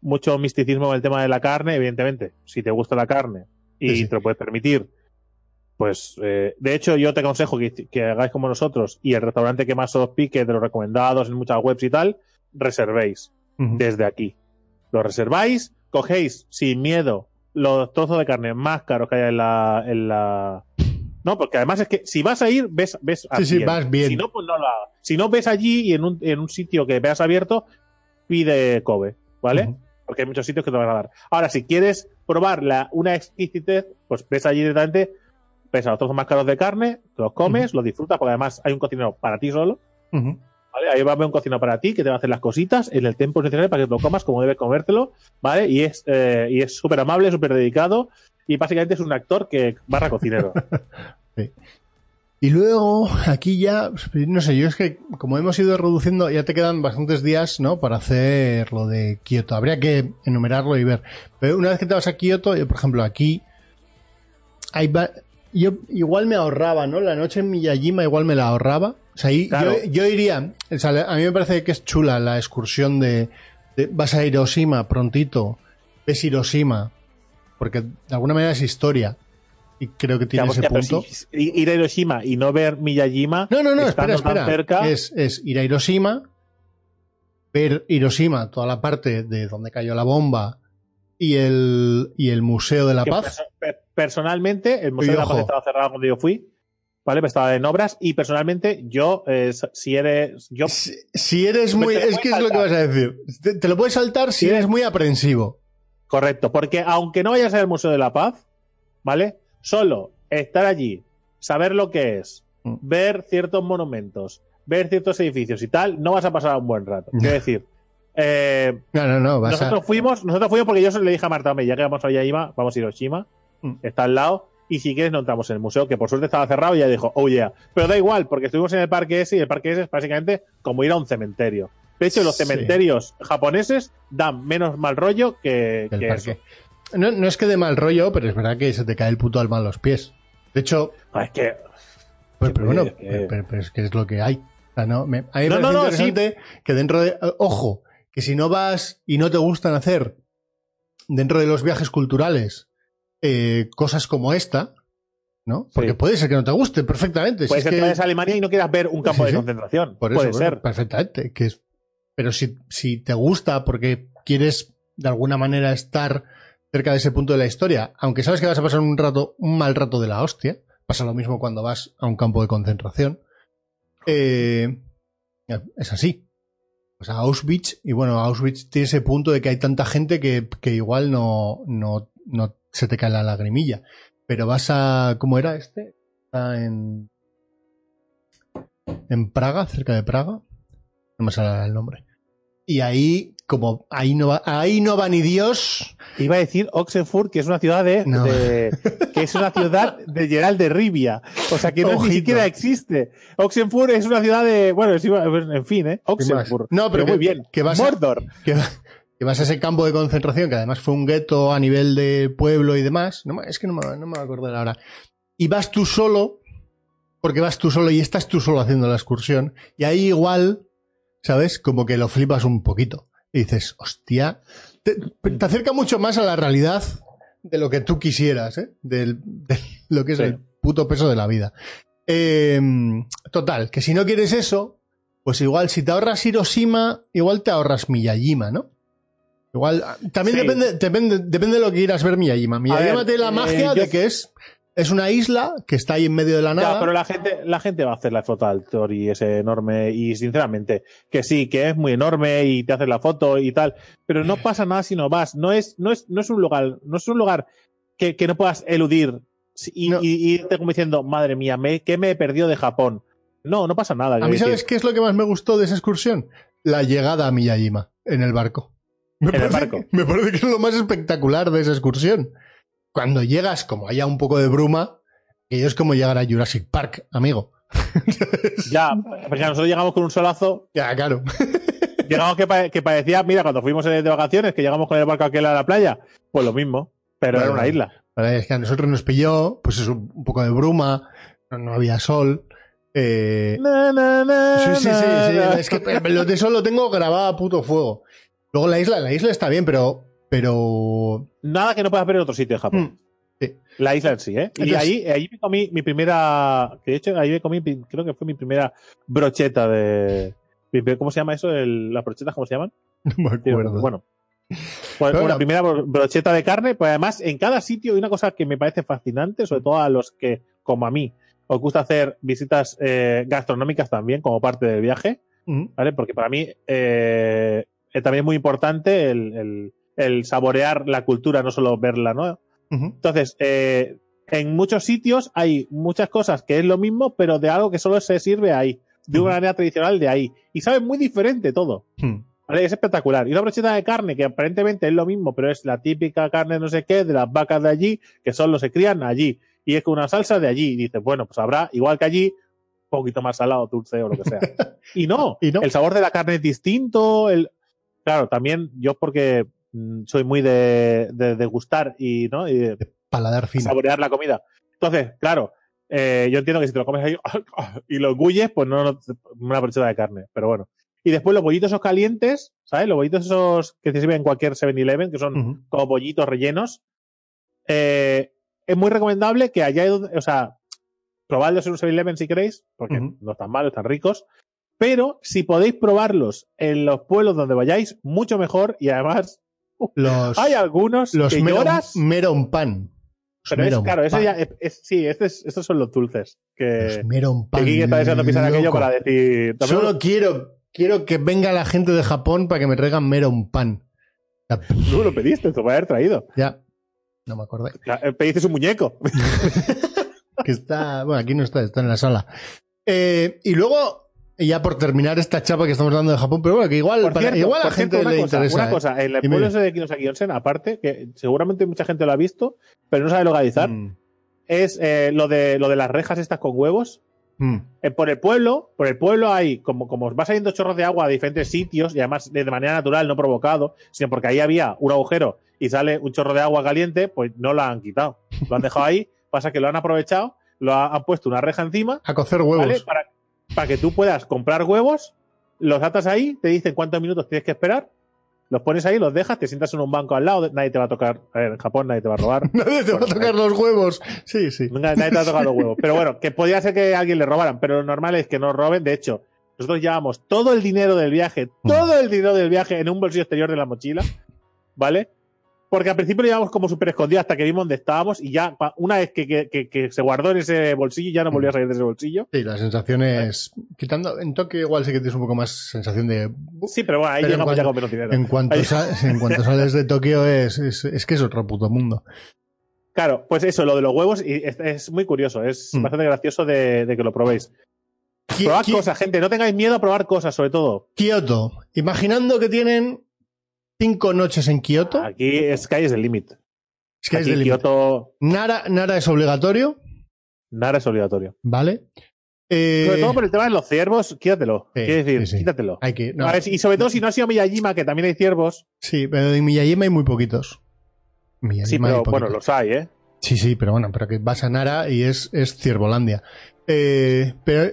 mucho misticismo en el tema de la carne, evidentemente. Si te gusta la carne y Sí, sí. te lo puedes permitir, pues eh, de hecho yo te aconsejo que, que hagáis como nosotros y el restaurante que más os pique de los recomendados en muchas webs y tal, reservéis desde aquí. Lo reserváis, cogéis sin miedo los trozos de carne más caros que hay en la, en la... No, porque además es que si vas a ir, ves, ves a Sí, sí, vas bien. Si no, pues no lo hagas. Si no, ves allí y en un, en un sitio que veas abierto, pide Kobe, ¿vale? Porque hay muchos sitios que te van a dar. Ahora, si quieres probar la, una exquisitez, pues ves allí directamente, ves a los trozos más caros de carne, te los comes, los disfrutas, porque además hay un cocinero para ti solo. ¿Vale? Ahí va a haber un cocinero para ti que te va a hacer las cositas en el tiempo necesario para que te lo comas como debes comértelo, ¿vale? Y es eh, y es súper amable, súper dedicado y básicamente es un actor que barra cocinero. Y luego, aquí ya, no sé, yo es que como hemos ido reduciendo, ya te quedan bastantes días, ¿no? Para hacer lo de Kioto. Habría que enumerarlo y ver. Pero una vez que te vas a Kioto, yo, por ejemplo, aquí, hay yo igual me ahorraba, ¿no? La noche en Miyajima igual me la ahorraba. O sea, ahí Claro. yo, yo iría, o sea, a mí me parece que es chula la excursión de, de- vas a Hiroshima prontito, ves Hiroshima, porque de alguna manera es historia. Y creo que tiene Ya, ese punto. si- ir a Hiroshima y no ver Miyajima. No, no, no, espera, espera. cerca, Es, es ir a Hiroshima, ver Hiroshima, toda la parte de donde cayó la bomba y el, y el Museo de la que Paz. perso- per- personalmente, el Museo Y de la ojo. Paz estaba cerrado cuando yo fui. ¿Vale? Pero estaba en obras. Y personalmente, yo, eh, si eres. Yo, Si, si eres muy. Es que es lo que vas a decir. Te, te lo puedes saltar si Sí. eres muy aprensivo. correcto. Porque aunque no vayas al Museo de la Paz, ¿vale? Solo estar allí, saber lo que es, Mm. ver ciertos monumentos, ver ciertos edificios y tal, no vas a pasar un buen rato. Quiero decir. Eh, No, no, no. Vas a- nosotros fuimos, nosotros fuimos porque yo le dije a Marta, "Hombre, ya que vamos a Yaima, vamos a Hiroshima, Mm. está al lado, y si quieres no entramos en el museo, que por suerte estaba cerrado y ella dijo, oh yeah. Pero da igual, porque estuvimos en el parque ese y el parque ese es básicamente como ir a un cementerio. De hecho, los Sí. cementerios japoneses dan menos mal rollo que, que parque. eso. No, no es que de mal rollo, pero es verdad que se te cae el puto alma a los pies. De hecho, Ah, Es que pues, pero bueno, es que- pero, es que es lo que hay. O sea, no, me, a mí me No, no, no, interesante que dentro de. eh, Ojo, que si no vas y no te gustan hacer dentro de los viajes culturales eh, cosas como esta, ¿no? Porque Sí. puede ser que no te guste perfectamente. puede ser que que- vayas a Alemania y no quieras ver un campo Sí, de concentración. Por eso, puede ser. perfectamente. Que es, pero si, si te gusta porque quieres de alguna manera estar cerca de ese punto de la historia, aunque sabes que vas a pasar un rato, un mal rato de la hostia, pasa lo mismo cuando vas a un campo de concentración. eh, es así. O sea, Auschwitz, y bueno, Auschwitz tiene ese punto de que hay tanta gente que, que igual no, no, no se te cae la lagrimilla. Pero vas a. ¿Cómo era este? Está en. En Praga, cerca de Praga. No me sale el nombre. Y ahí, como ahí no va, ahí no va ni Dios. Iba a decir Oxenfurt, que es una ciudad de, No. de- que es una ciudad de Gerald de Rivia. O sea que no Ojito. ni siquiera existe. Oxenfurt es una ciudad de, bueno, es igual, en fin, ¿eh? Oxenfurt. No, pero que- muy bien. que vas a- Mordor. Que, va- que vas a ese campo de concentración, que además fue un gueto a nivel de pueblo y demás. No, es que no me, no me acuerdo ahora. Y vas tú solo, porque vas tú solo y estás tú solo haciendo la excursión. Y ahí igual, ¿sabes? Como que lo flipas un poquito. Y dices, hostia. Te, te acerca mucho más a la realidad de lo que tú quisieras, ¿eh? De lo que es Sí. el puto peso de la vida. Eh, total, que si no quieres eso, pues igual si te ahorras Hiroshima, igual te ahorras Miyajima, ¿no? Igual, ah, también Sí. depende, depende, depende de lo que quieras ver Miyajima. Miyajima ver, tiene la eh, magia yo- de que es, es una isla que está ahí en medio de la nada. Ya, pero la gente, la gente va a hacer la foto al Tori ese enorme y sinceramente, que sí, que es muy enorme y te haces la foto y tal, pero no pasa nada si no vas. No es, no es, no es un lugar, no es un lugar que, que no puedas eludir y, No. y- y irte como diciendo, madre mía, me, ¿qué me he perdido de Japón? No, no pasa nada. A mí, ¿sabes qué es lo que más me gustó de esa excursión? La llegada a Miyajima en el barco. Me En el barco. me parece que es lo más espectacular de esa excursión. Cuando llegas, como haya un poco de bruma, que es como llegar a Jurassic Park, amigo. Ya, porque nosotros llegamos con un solazo, Ya, claro. llegamos que, pa- que parecía, mira, cuando fuimos de vacaciones, que llegamos con el barco aquel a la playa, pues lo mismo, pero era una isla. Es que a nosotros nos pilló, pues eso, un poco de bruma, no, no había sol. Eh, Na, na, na, sí, sí, sí. Es que eh, lo de eso lo tengo grabado a puto fuego. Luego la isla, la isla está bien, pero. Pero. Nada que no puedas ver en otro sitio de Japón. Mm, sí. La isla en sí, ¿eh? Y ahí, ahí me comí mi primera. Que de hecho, ahí me comí, creo que fue mi primera brocheta de. ¿Cómo se llama eso? El- ¿Las brochetas cómo se llaman? No me acuerdo. Bueno. Pues bueno. primera bro- brocheta de carne, pues además en cada sitio hay una cosa que me parece fascinante, sobre todo a los que, como a mí, os gusta hacer visitas eh, gastronómicas también como parte del viaje, Mm, ¿vale? Porque para mí eh, eh, también es muy importante el, el- el saborear la cultura, no solo verla, ¿no? Entonces, eh, en muchos sitios hay muchas cosas que es lo mismo, pero de algo que solo se sirve ahí, de una manera tradicional de ahí. Y sabe muy diferente todo. Mm. ¿vale? Es espectacular. Y una brocheta de carne que aparentemente es lo mismo, pero es la típica carne no sé qué de las vacas de allí, que solo se crían allí. Y es con una salsa de allí. Y dices, bueno, pues habrá, igual que allí, un poquito más salado, dulce o lo que sea. y no, Y no. el sabor de la carne es distinto. El... Claro, también yo porque soy muy de, de, de gustar y, ¿no? y de Paladar fino. saborear la comida. Entonces, claro, eh, yo entiendo que si te lo comes ahí y lo engulles, pues no, no una brocheta de carne, pero bueno. Y después los bollitos esos calientes, ¿sabes? Los bollitos esos que se sirven en cualquier 7-Eleven, que son como bollitos rellenos. Eh, es muy recomendable que hayáis, o sea, probadlos en un 7-Eleven si queréis, porque no están malos, están ricos. Pero si podéis probarlos en los pueblos donde vayáis, mucho mejor. Y además, Los, hay algunos los que meron, lloras. meron pan. Pero es, meron claro, eso ya es, es- sí, este es- estos son los dulces. Que, Los meron que pan. Kike está deseando pisar aquello para decir. también- Solo quiero, quiero que venga la gente de Japón para que me traigan meron pan. Tú lo pediste, te lo voy a haber traído. ya. no me acordé. Ya, Pediste un muñeco. que está, bueno, aquí no está, está en la sala. Eh, y luego, y ya por terminar esta chapa que estamos dando de Japón, pero bueno, que igual, Por para- cierto, igual a la gente le cosa, interesa. Una ¿eh? cosa, el Dime, pueblo ese de Kinosaki Onsen, aparte, que seguramente mucha gente lo ha visto, pero no sabe localizar, Mm, es eh, lo, de, lo de las rejas estas con huevos. mm. Eh, por el pueblo, por el pueblo hay, como, como va saliendo chorros de agua a diferentes sitios, y además de, manera natural, no provocado, sino porque ahí había un agujero y sale un chorro de agua caliente, pues no lo han quitado. Lo han dejado ahí, pasa que lo han aprovechado, lo ha- han puesto una reja encima, A cocer huevos. ¿vale? Para, para que tú puedas comprar huevos, los atas ahí, te dicen cuántos minutos tienes que esperar, los pones ahí, los dejas, te sientas en un banco al lado, nadie te va a tocar. A ver, en Japón nadie te va a robar. Nadie te va a tocar los huevos. Sí, sí. Nadie te va a tocar los huevos. Pero bueno, que podría ser que a alguien le robaran, pero lo normal es que no roben. De hecho, nosotros llevamos todo el dinero del viaje, todo el dinero del viaje en un bolsillo exterior de la mochila, ¿vale? Porque al principio lo llevamos como súper escondido hasta que vimos dónde estábamos y ya una vez que, que- que- que se guardó en ese bolsillo ya no volvió a salir de ese bolsillo. Sí, la sensación es. Quitando. En Tokio igual sí que tienes un poco más sensación de. Sí, pero bueno, ahí Pero llegamos ya con menos dinero. En cuanto, Ahí- sa- en cuanto sales de Tokio es, es, es que es otro puto mundo. Claro, pues eso, lo de los huevos, y es, es muy curioso, es Mm. bastante gracioso de, de que lo probéis. Probad cosas, gente, no tengáis miedo a probar cosas, sobre todo. Kioto. Imaginando que tienen cinco noches en Kioto. Aquí Sky es el límite. Que es del límite. Kioto, Nara, Nara es obligatorio, nada es obligatorio. ¿vale? Eh, Sobre todo por el tema de los ciervos, quítatelo. Sí, Quiero decir, sí, sí. quítatelo. hay que. no, A ver, y sobre todo si no ha sido Miyajima, que también hay ciervos. Sí, pero en Miyajima hay muy poquitos. Miyajima Sí, pero bueno, los hay, ¿eh? Sí, sí, pero bueno, pero que vas a Nara y es, es Ciervolandia. Eh, pero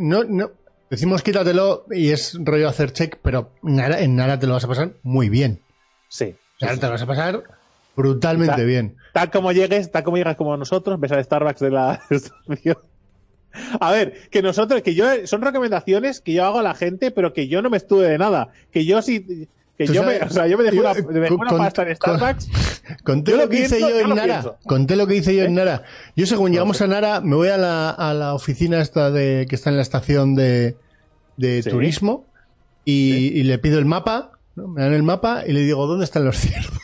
no, no, decimos quítatelo y es rollo hacer check, pero en Nara te lo vas a pasar muy bien. Sí. En Nara te lo vas a pasar brutalmente bien. Tal como llegues, tal como llegas como nosotros, ves al Starbucks de la estación. A ver, que nosotros, que yo, son recomendaciones que yo hago a la gente, pero que yo no me estuve de nada. Que yo sí, que yo me, sabes- o sea, yo me dejé yo- una, me dejé con- una pasta en con- Starbucks. Conté lo lo que hice pienso, yo yo Nara. Conté lo que hice yo ¿Eh? en Nara. Yo según llegamos a Nara, me voy a la, a la oficina esta de que está en la estación de, de Sí. turismo y, y le pido el mapa. ¿no? Me dan el mapa y le digo, ¿dónde están los ciervos?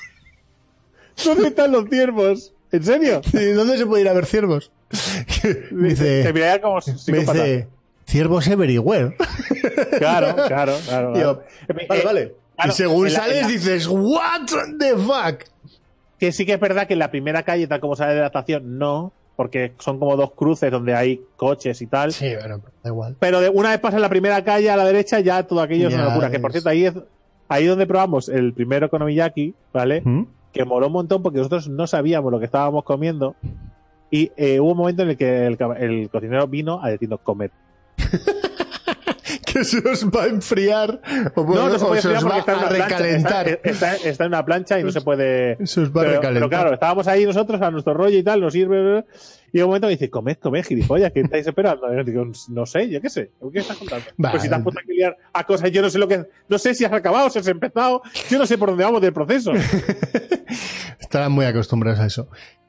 ¿Dónde están los ciervos? ¿En serio? ¿Y ¿Dónde se puede ir a ver ciervos? me Te dice, miraría como me psicópata. dice, ciervos everywhere. Claro, claro, claro. Yo, vale, Eh, vale. Claro, y según la- sales la- dices, what the fuck? Que sí que es verdad que en la primera calle, tal como sale de la estación, no, porque son como dos cruces donde hay coches y tal. Sí, bueno, da igual. Pero de una vez pasas la primera calle a la derecha, ya todo aquello es Ya una locura. Que por es- cierto, ahí es ahí donde probamos el primero Konomiyaki, ¿vale? ¿Mm? Que moló un montón porque nosotros no sabíamos lo que estábamos comiendo. Y eh, hubo un momento en el que el, el cocinero vino a decirnos comer. que se os va a enfriar o, No, no se o puede se os va está a una plancha. recalentar. Está, está- está en una plancha y no se puede. se os va a Pero, recalentar. pero claro, estábamos ahí nosotros a nuestro rollo y tal, nos sirve. Y de un momento me dice, comed, comed, gilipollas, ¿qué estáis esperando? Y yo digo, no sé, yo qué sé, ¿qué estás contando? Vale. Pues si te has puesto a liar a cosas, yo no sé lo que. No sé si has acabado, si has empezado, yo no sé por dónde vamos del proceso. Estarán muy acostumbrados a eso.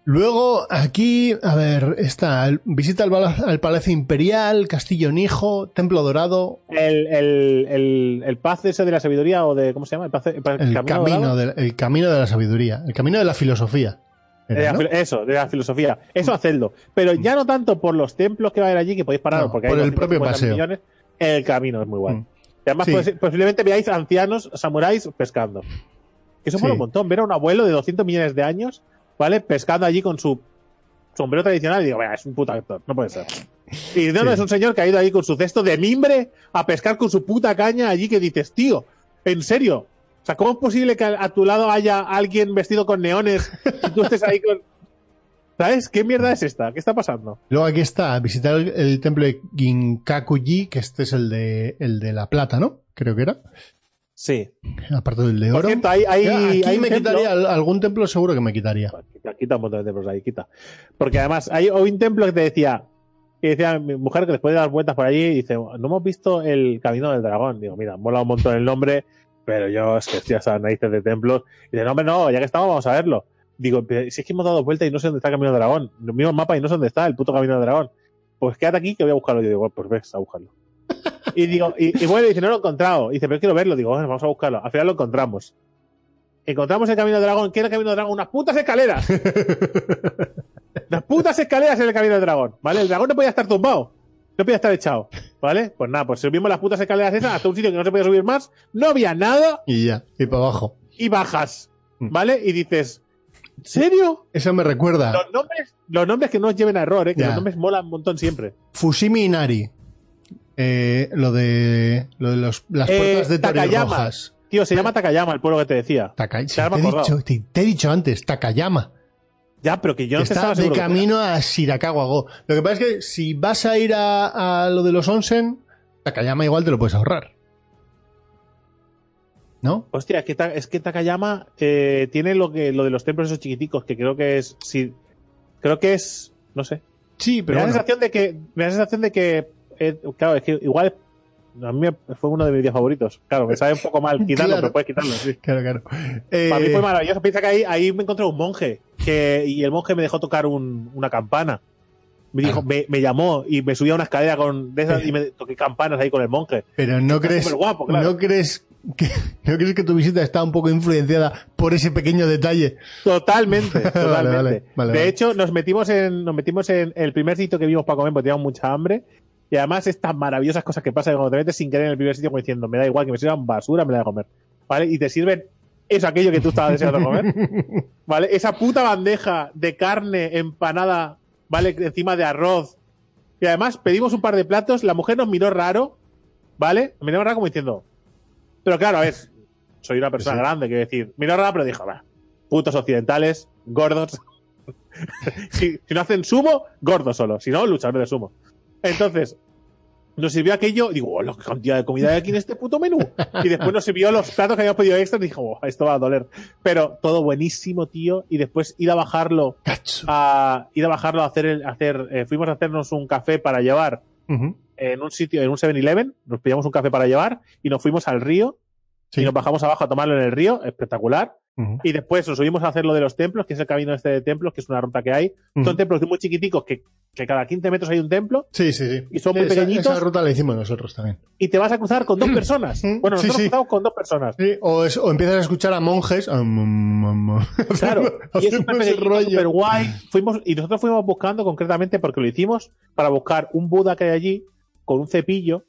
Luego, aquí, a ver, está, visita al, Palacio Imperial, Castillo Nijo, Templo Dorado, El, el, el, el paz ese de la sabiduría o de. ¿Cómo se llama? El, paz, el, camino camino, de, el camino de la sabiduría, el camino de la filosofía. Eso, de la filosofía. Eso hacedlo. Pero ya no tanto por los templos que va a haber allí, que podéis pararos, No, porque por hay el propio 250 paseo. millones. El camino es muy guay. Mm. Y además, Sí. pues, posiblemente veáis ancianos samuráis pescando. Que eso Sí. mola un montón. Ver a un abuelo de 200 millones de años, ¿vale? Pescando allí con su sombrero tradicional. Y digo, vea, es un puta actor, no puede ser. Y no, no, Sí. es un señor que ha ido ahí con su cesto de mimbre a pescar con su puta caña allí que dices, tío, en serio. O sea, ¿cómo es posible que a a tu lado haya alguien vestido con neones y tú estés ahí con. ¿Sabes? ¿Qué mierda es esta? ¿Qué está pasando? Luego aquí está, visitar el, el templo de Ginkakuji, que este es el de, el de la plata, ¿no? Creo que era. Sí. Aparte del de Por oro. cierto, hay, hay, aquí hay me templo- quitaría, al- algún templo seguro que me quitaría. Aquí, aquí quita un montón de templos ahí, quita. Porque además hay un templo que te decía, que decía mi mujer que después de dar vueltas por allí, dice, no hemos visto el camino del dragón. Digo, mira, mola un montón el nombre, pero yo es que estoy a narices de templos. Y dice, no, hombre, no, ya que estamos, vamos a verlo. Digo, si es que hemos dado vueltas y no sé dónde está el camino del dragón. Mismo mapa y no sé dónde está el puto camino del dragón. Pues quédate aquí que voy a buscarlo. Yo digo, pues ves a buscarlo. Y digo, y, y bueno, dice, no lo he encontrado. Y dice, pero quiero verlo. Digo, bueno, vamos a buscarlo. Al final lo encontramos. Encontramos el camino del dragón. ¿Qué era el camino del dragón? Unas putas escaleras. Unas putas escaleras en el camino del dragón. ¿Vale? El dragón no podía estar tumbado. No podía estar echado. ¿Vale? Pues nada, pues subimos las putas escaleras esas hasta un sitio que no se podía subir más. No había nada. Y ya, y para abajo. Y bajas. ¿Vale? Y dices, ¿en serio? Eso me recuerda. Los nombres, los nombres que no os lleven a error, ¿eh? Que Ya. los nombres molan un montón siempre. Fushimi Inari. Eh, lo de, lo de los, las Eh, puertas de Takayama. rojas. Tío, se llama Takayama, el pueblo que te decía. Sí, Ya te, me he dicho, te, te he dicho antes, Takayama. Ya, pero que yo no te Está estaba de camino a Shirakawa Go. Lo que pasa es que si vas a ir a, a lo de los onsen, Takayama igual te lo puedes ahorrar. ¿No? Hostia, es que, es que Takayama eh, tiene lo que lo de los templos esos chiquiticos, que creo que es. Sí, creo que es. No sé. Sí, Me pero da la bueno. sensación de que. Me da la sensación de que. Eh, claro, es que igual. A mí fue uno de mis días favoritos. Claro, me sabe un poco mal quitarlo, Claro. pero puedes quitarlo, sí. Claro, claro. Eh, Para mí fue maravilloso. Piensa que ahí, ahí me encontré un monje que, y el monje me dejó tocar un- una campana. Me, dijo, Ah. me, me llamó y me subí a una escalera con, de esas y me toqué campanas ahí con el monje. pero no Está crees, claro. no crees que, no crees que tu visita está un poco influenciada por ese pequeño detalle. Totalmente, totalmente. vale, vale, de hecho, nos metimos en, nos metimos en el primer sitio que vimos para comer porque teníamos mucha hambre. Y además estas maravillosas cosas que pasan cuando te metes sin querer en el primer sitio como diciendo, me da igual que me sirvan basura, me la de comer. ¿Vale? Y te sirven eso, aquello que tú estabas deseando comer. ¿Vale? Esa puta bandeja de carne empanada, ¿vale? Encima de arroz. Y además pedimos un par de platos, la mujer nos miró raro, ¿vale? Nos miró raro como diciendo, pero claro, a ver, soy una persona Sí. grande, quiero decir, miró raro, pero dijo, va, putos occidentales, gordos. si, si no hacen sumo, gordos solo. Si no, luchadores de sumo. Entonces, nos sirvió aquello, digo, oh, la cantidad de comida hay aquí en este puto menú. Y después nos sirvió los platos que habíamos pedido extra y dijo, oh, esto va a doler. Pero todo buenísimo, tío. Y después ir a bajarlo, a ir a bajarlo a hacer, el- a hacer eh, fuimos a hacernos un café para llevar en un sitio, en un 7-Eleven, nos pillamos un café para llevar y nos fuimos al río Sí. y nos bajamos abajo a tomarlo en el río, espectacular. Y después nos subimos a hacer lo de los templos, que es el camino este de templos, que es una ruta que hay. Son templos muy chiquiticos que, que cada 15 metros hay un templo Sí, sí, sí. Y son muy Esa- pequeñitos. Esa ruta la hicimos nosotros también. y te vas a cruzar con dos personas. Bueno, sí, nosotros sí. cruzamos con dos personas. Sí, o, es- o empiezas a escuchar a monjes. ah, mm, mm, mm, Claro, y es súper guay. Fuimos, y nosotros fuimos buscando concretamente, porque lo hicimos, para buscar un Buda que hay allí con un cepillo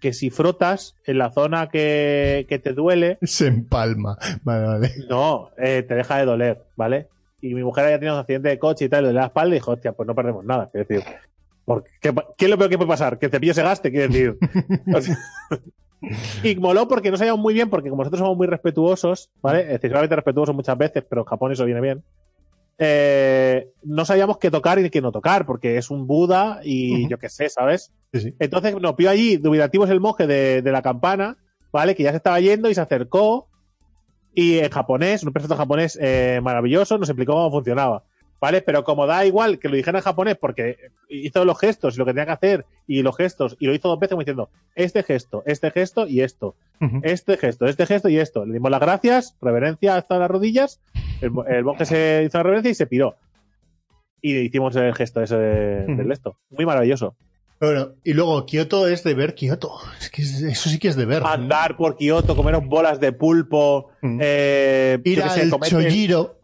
que si frotas en la zona que, que te duele, Se empalma. Vale, vale. no, eh, te deja de doler, ¿vale? Y mi mujer había tenido un accidente de coche y tal, le de la espalda y dijo, hostia, pues no perdemos nada. Quiero decir, porque, ¿qué, qué es lo peor que puede pasar? Que el cepillo se gaste, quiero decir. O sea, y moló porque no sabíamos muy bien, porque como nosotros somos muy respetuosos, ¿vale? Excesivamente respetuosos muchas veces, pero en Japón eso viene bien. Eh, no sabíamos qué tocar y qué no tocar, porque es un Buda y yo qué sé, ¿sabes? Sí, sí. Entonces nos vio allí, dubitativos el monje de, de la campana, ¿vale? Que ya se estaba yendo y se acercó. Y en japonés, un perfecto japonés eh, maravilloso, nos explicó cómo funcionaba. ¿Vale? Pero como da igual que lo dijera en japonés, porque hizo los gestos y lo que tenía que hacer, y los gestos, y lo hizo dos veces como diciendo, este gesto, este gesto y esto, este gesto, este gesto y esto. Le dimos las gracias, reverencia hasta las rodillas, el, el monje se hizo la reverencia y se piró. Y hicimos el gesto ese de- del esto. Muy maravilloso. Bueno, y luego Kioto es de ver Kioto. Es que es- eso sí que es de ver. andar por Kioto, comeros bolas de pulpo, Mm. eh, Ir al Chojiro.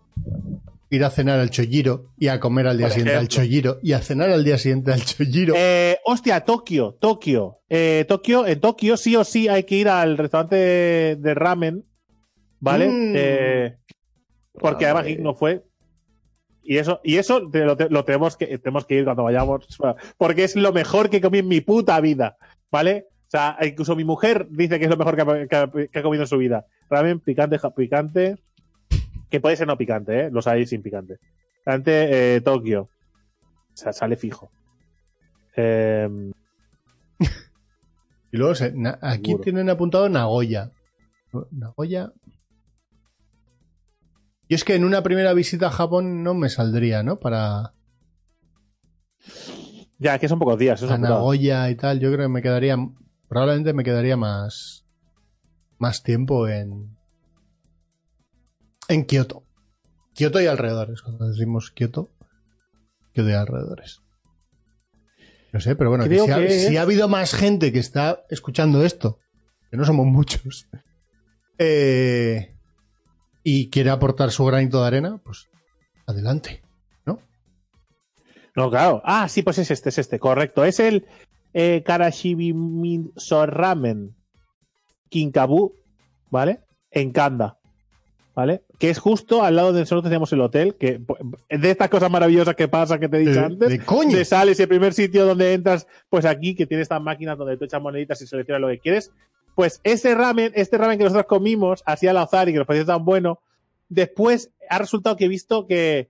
Ir a cenar al Chojiro y a comer al día Por siguiente al. Chojiro y a cenar al día siguiente al Chojiro. Eh, hostia, Tokio, Tokio. Eh, Tokio, en Tokio sí o sí hay que ir al restaurante de, de ramen, ¿vale? Mm. Eh, porque además no fue. Y eso, y eso te- lo, te- lo tenemos que, tenemos que ir cuando vayamos, porque es lo mejor que comí en mi puta vida, ¿vale? O sea, incluso mi mujer dice que es lo mejor que ha, que ha- que ha comido en su vida. Ramen picante, ja- picante, que puede ser no picante, ¿eh? Los hay sin picante. Picante, eh, Tokio. O sea, sale fijo. Eh, Y luego aquí Seguro. tienen apuntado Nagoya. Nagoya. Y es que en una primera visita a Japón no me saldría, ¿no? Para Ya, que son pocos días. Eso a. Nagoya y tal. Yo creo que me quedaría. Probablemente me quedaría más. Más tiempo en. En Kioto. Kioto y alrededores. Cuando decimos Kioto. Kioto y alrededores. No sé, pero bueno, que si, ha, que si ha habido más gente que está escuchando esto, que no somos muchos, eh, y quiere aportar su granito de arena, pues adelante. ¿No? No, claro. Ah, sí, pues es este, es este, correcto. Es el eh, Karashibimiso Ramen Kinkabu, ¿vale? En Kanda, ¿vale? Que es justo al lado de nosotros tenemos el hotel, que de estas cosas maravillosas que pasa que te he dicho De, antes. de coño. de sales y el primer sitio donde entras, pues aquí, que tiene estas máquinas donde tú echas moneditas y seleccionas lo que quieres. Pues ese ramen, este ramen que nosotros comimos, así al azar y que nos pareció tan bueno, después ha resultado que he visto que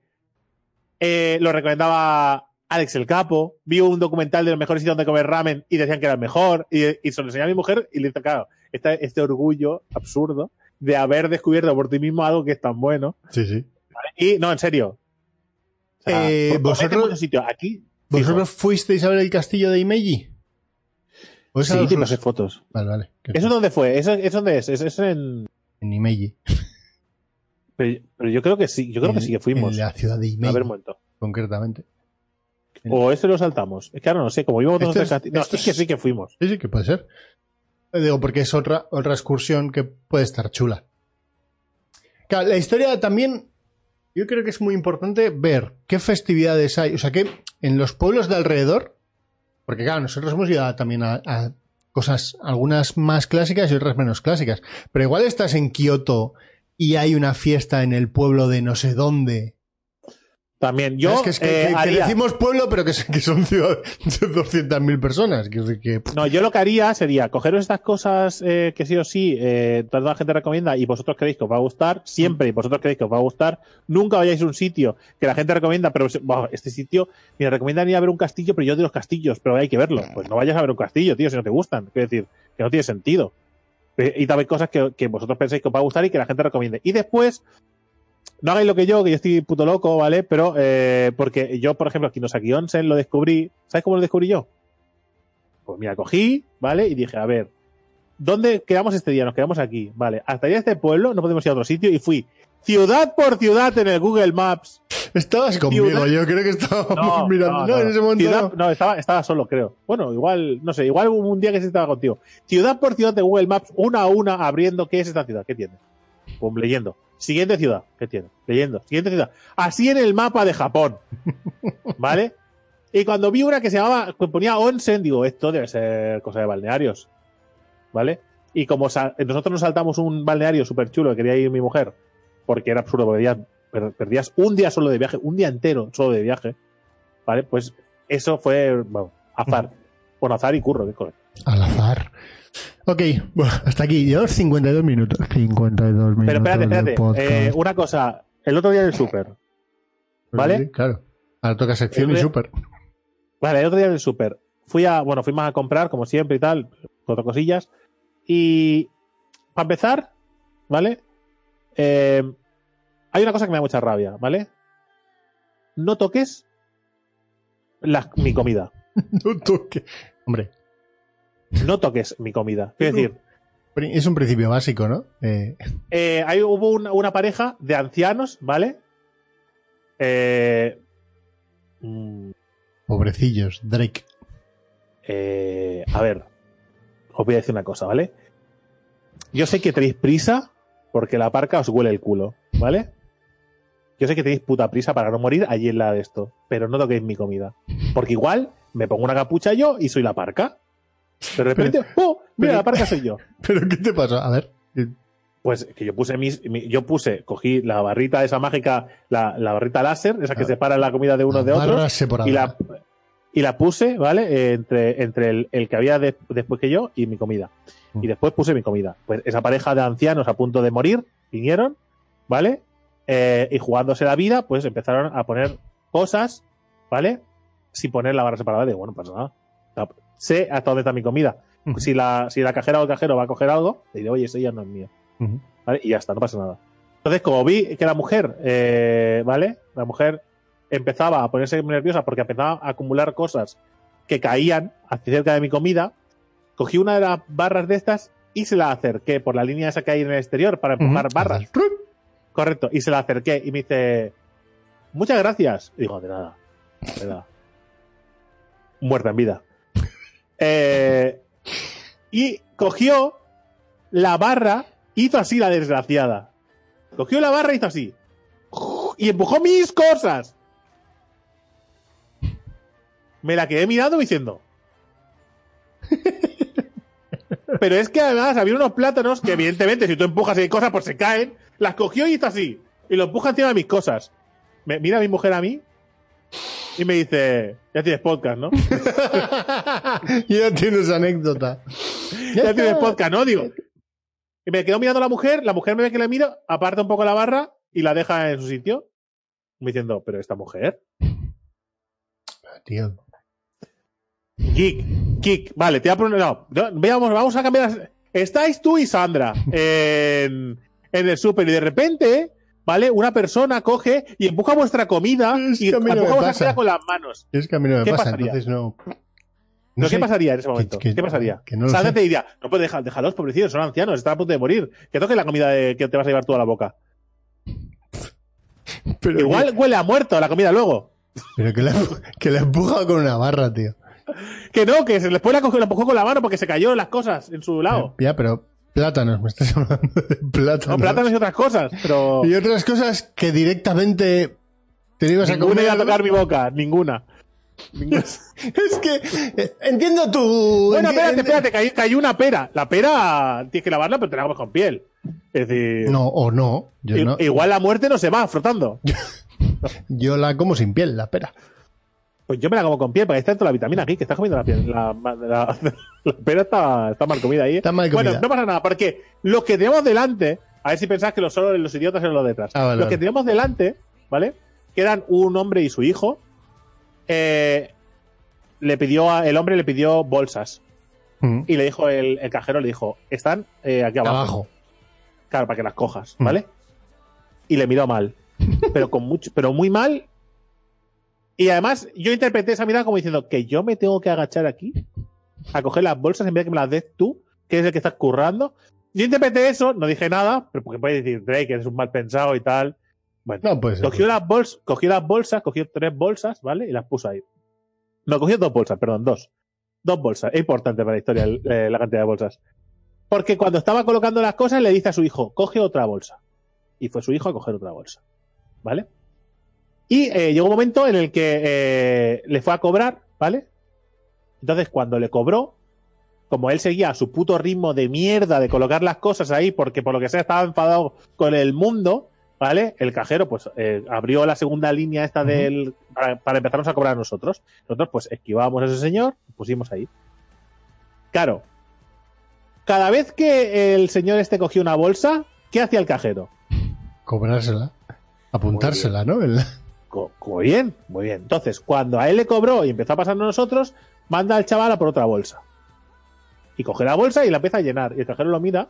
eh, lo recomendaba Alex el Capo, vi un documental de los mejores sitios donde comer ramen y decían que era el mejor, y, y se lo enseñé a mi mujer y le hizo, claro, este, este orgullo absurdo de haber descubierto por ti mismo algo que es tan bueno. Sí, sí. Y no, en serio. O sea, Eh, vosotros- sitios. Aquí, ¿Vosotros fuisteis a ver el castillo de Imeji? ¿O es a sí, te pasé fotos. Vale, vale. ¿Eso dónde fue? ¿Eso, eso dónde es? ¿Eso es en...? En Imeji. Pero, pero yo creo que sí, yo creo que sí que fuimos. En la ciudad de A Imeji, ver, un momento. concretamente. O ese lo saltamos. Es que ahora no sé, como íbamos todos es- No, sí que es- sí que fuimos. Sí, sí, que puede ser. Eh, Digo, porque es otra, otra excursión que puede estar chula. Claro, la historia también, yo creo que es muy importante ver qué festividades hay. O sea, que en los pueblos de alrededor, porque claro, nosotros hemos ido también a, a cosas, algunas más clásicas y otras menos clásicas. Pero igual estás en Kioto y hay una fiesta en el pueblo de no sé dónde. También. Yo es que, es que- eh, que- que haría- decimos pueblo, pero que, son ciudades de 200.000 personas. Que, No, yo lo que haría sería cogeros estas cosas eh, que sí o sí eh, toda la gente recomienda y vosotros creéis que os va a gustar, siempre y vosotros creéis que os va a gustar, nunca vayáis a un sitio que la gente recomienda, pero "Buah, este sitio ni recomienda ni a ver un castillo, pero yo de los castillos, pero hay que verlo. Pues no vayas a ver un castillo, tío, si no te gustan. Quiero decir, que no tiene sentido. Eh, Y también cosas que, que vosotros pensáis que os va a gustar y que la gente recomiende. Y después, no hagáis lo que yo, que yo estoy puto loco, ¿vale? Pero, eh, porque yo, por ejemplo, Kinosaki Onsen lo descubrí. ¿Sabes cómo lo descubrí yo? Pues mira, cogí, ¿vale? Y dije, a ver, ¿dónde quedamos este día? Nos quedamos aquí, ¿vale? Hasta ir a este pueblo, no podemos ir a otro sitio, y fui ciudad por ciudad en el Google Maps. Estabas conmigo, Ciudad- yo creo que estábamos mirando. No, en ese momento Ciudad- no. no, estaba, estaba solo, creo. Bueno, igual, no sé, igual hubo un día que sí estaba contigo. Ciudad por ciudad de Google Maps, una a una, abriendo qué es esta ciudad, qué tiene. Pum, leyendo. Siguiente ciudad, ¿qué tiene? Leyendo. Siguiente ciudad. Así en el mapa de Japón. ¿Vale? Y cuando vi una que se llamaba, que ponía Onsen, digo, esto debe ser cosa de balnearios. ¿Vale? Y como nosotros nos saltamos un balneario súper chulo que quería ir mi mujer, porque era absurdo, porque perdías, per- perdías un día solo de viaje, un día entero solo de viaje, ¿vale? Pues eso fue, bueno, azar. Bueno, azar y curro, qué. Al azar. Ok, bueno, hasta aquí. Llevamos 52 minutos. 52 minutos. Pero espérate, espérate. Eh, una cosa, el otro día en el súper. ¿vale? Sí, claro. Ahora toca sección y El- súper. Vale, el otro día en el súper. Fui a, bueno, fuimos a comprar, como siempre y tal, cuatro cosillas. Y, para empezar, ¿vale? Eh, hay una cosa que me da mucha rabia, ¿vale? No toques la- mi comida. No toque. Hombre, No toques mi comida. Quiero decir, es un principio básico, ¿no? Eh, eh, ahí hubo una, una pareja de ancianos, ¿vale? Eh, mm, pobrecillos, Drake. Eh, a ver, os voy a decir una cosa, ¿vale? Yo sé que tenéis prisa porque la parca os huele el culo, ¿vale? Yo sé que tenéis puta prisa para no morir allí en la de esto, pero no toquéis mi comida. Porque igual me pongo una capucha yo y soy la parca. De repente, ¡oh! Mira, pero- la parca soy yo. ¿Pero qué te pasa? A ver. Pues que yo puse mis, mi- yo puse, cogí la barrita esa mágica, la, la barrita láser, esa que separa la comida de unos de separada. y la, y la puse, ¿vale? Entre, entre el, el que había de- después que yo y mi comida. Mm. Y después puse mi comida. Pues esa pareja de ancianos a punto de morir vinieron, ¿vale? Eh, y jugándose la vida, pues empezaron a poner cosas, ¿vale? Sin poner la barra separada de, bueno, pues nada. Sé hasta dónde está mi comida. Si la, si la cajera o el cajero va a coger algo, le diré, oye, ese ya no es mío. Y ya está, no pasa nada. Entonces, como vi que la mujer, eh, ¿vale? La mujer empezaba a ponerse muy nerviosa porque empezaba a acumular cosas que caían hacia cerca de mi comida, cogí una de las barras de estas y se la acerqué por la línea esa que hay en el exterior para empujar Ujú. barras. Correcto. Y se la acerqué y me dice, muchas gracias. Y digo, de nada. De nada. Muerta en vida. Eh, y cogió la barra, hizo así la desgraciada. Cogió la barra hizo así. Y empujó mis cosas. Me la quedé mirando diciendo. Pero es que además había unos plátanos que, evidentemente, si tú empujas y cosas, pues se caen. Las cogió y hizo así. Y lo empuja encima de mis cosas. Me, mira mi mujer a mí y me dice: Ya tienes podcast, ¿no? ya tienes anécdota. ya tienes podcast, ¿no? Digo. Y me quedo mirando a la mujer, la mujer me ve que le miro, aparta un poco la barra y la deja en su sitio. Me diciendo, pero esta mujer. Tío. Geek, Geek, vale, te voy a poner. No, veamos, vamos a cambiar. Estáis tú y Sandra en, en el súper y de repente, ¿vale? Una persona coge y empuja vuestra comida Es y que a mí no empuja vuestra comida con las manos. Es que a mí no me ¿Qué pasa, pasaría? entonces no. ¿Pero sé. ¿Qué pasaría en ese momento? que- ¿Qué pasaría? que no sé. te diría, no puedes dejar, déjalos, pobrecitos, son ancianos, están a punto de morir. Que toque la comida de- que te vas a llevar tú a la boca. Pero Igual huele a muerto la comida luego. Que, pero que la, que la empuja con una barra, tío. Que no, que se después la cogió, la empujó con la mano porque se cayó las cosas en su lado. Ya, pero plátanos, me estás hablando de plátanos. No, plátanos y otras cosas, pero Y otras cosas que directamente te ibas a ninguna comer. iba a tocar mi boca, ninguna. Ninguna. Es que eh, entiendo tu. Bueno, espérate, espérate, cayó, cayó una pera. La pera tienes que lavarla, pero te la comes con piel. Es decir, No, o no. Yo, i- no. igual la muerte no se va frotando. yo la como sin piel, la pera. Pues yo me la como con piel, porque ahí está toda la vitamina aquí, que estás comiendo la piel. La, la- la pera está, está mal comida ahí. Está mal comida. Bueno, no pasa nada, porque los que tenemos delante, a ver si pensáis que los, solo los idiotas eran los de detrás. Ah, vale, los vale. que tenemos delante, ¿vale? Que eran un hombre y su hijo, eh, le pidió a- el hombre le pidió bolsas. Mm. Y le dijo el, el cajero, le dijo, están eh, aquí abajo. Abajo. Claro, para que las cojas, Mm. ¿vale? Y le miró mal. Pero con mucho, pero muy mal. Y además, yo interpreté esa mirada como diciendo que yo me tengo que agachar aquí a coger las bolsas en vez de que me las des tú, que es el que estás currando. Yo interpreté eso, no dije nada, pero porque puedes decir, Drake, eres un mal pensado y tal. Bueno, No, pues. cogió las, bols, cogió las bolsas, cogió tres bolsas, ¿vale? Y las puso ahí. No, cogió dos bolsas, perdón, dos. Dos bolsas. Es importante para la historia el- eh, la cantidad de bolsas. Porque cuando estaba colocando las cosas, le dice a su hijo, coge otra bolsa. Y fue su hijo a coger otra bolsa. ¿Vale? Y eh, llegó un momento en el que eh, le fue a cobrar, ¿vale? Entonces, cuando le cobró, como él seguía a su puto ritmo de mierda de colocar las cosas ahí, porque por lo que sea estaba enfadado con el mundo, ¿vale? El cajero, pues, eh, abrió la segunda línea esta del. Para, para empezarnos a cobrar a nosotros. Nosotros, pues, esquivábamos a ese señor, pusimos ahí. Claro. Cada vez que el señor este cogía una bolsa, ¿qué hacía el cajero? Cobrársela. Apuntársela, ¿no? El- Co- Muy bien, muy bien. Entonces, cuando a él le cobró y empezó a pasarnos a nosotros, manda al chaval a por otra bolsa. Y coge la bolsa y la empieza a llenar. Y el cajero lo mira.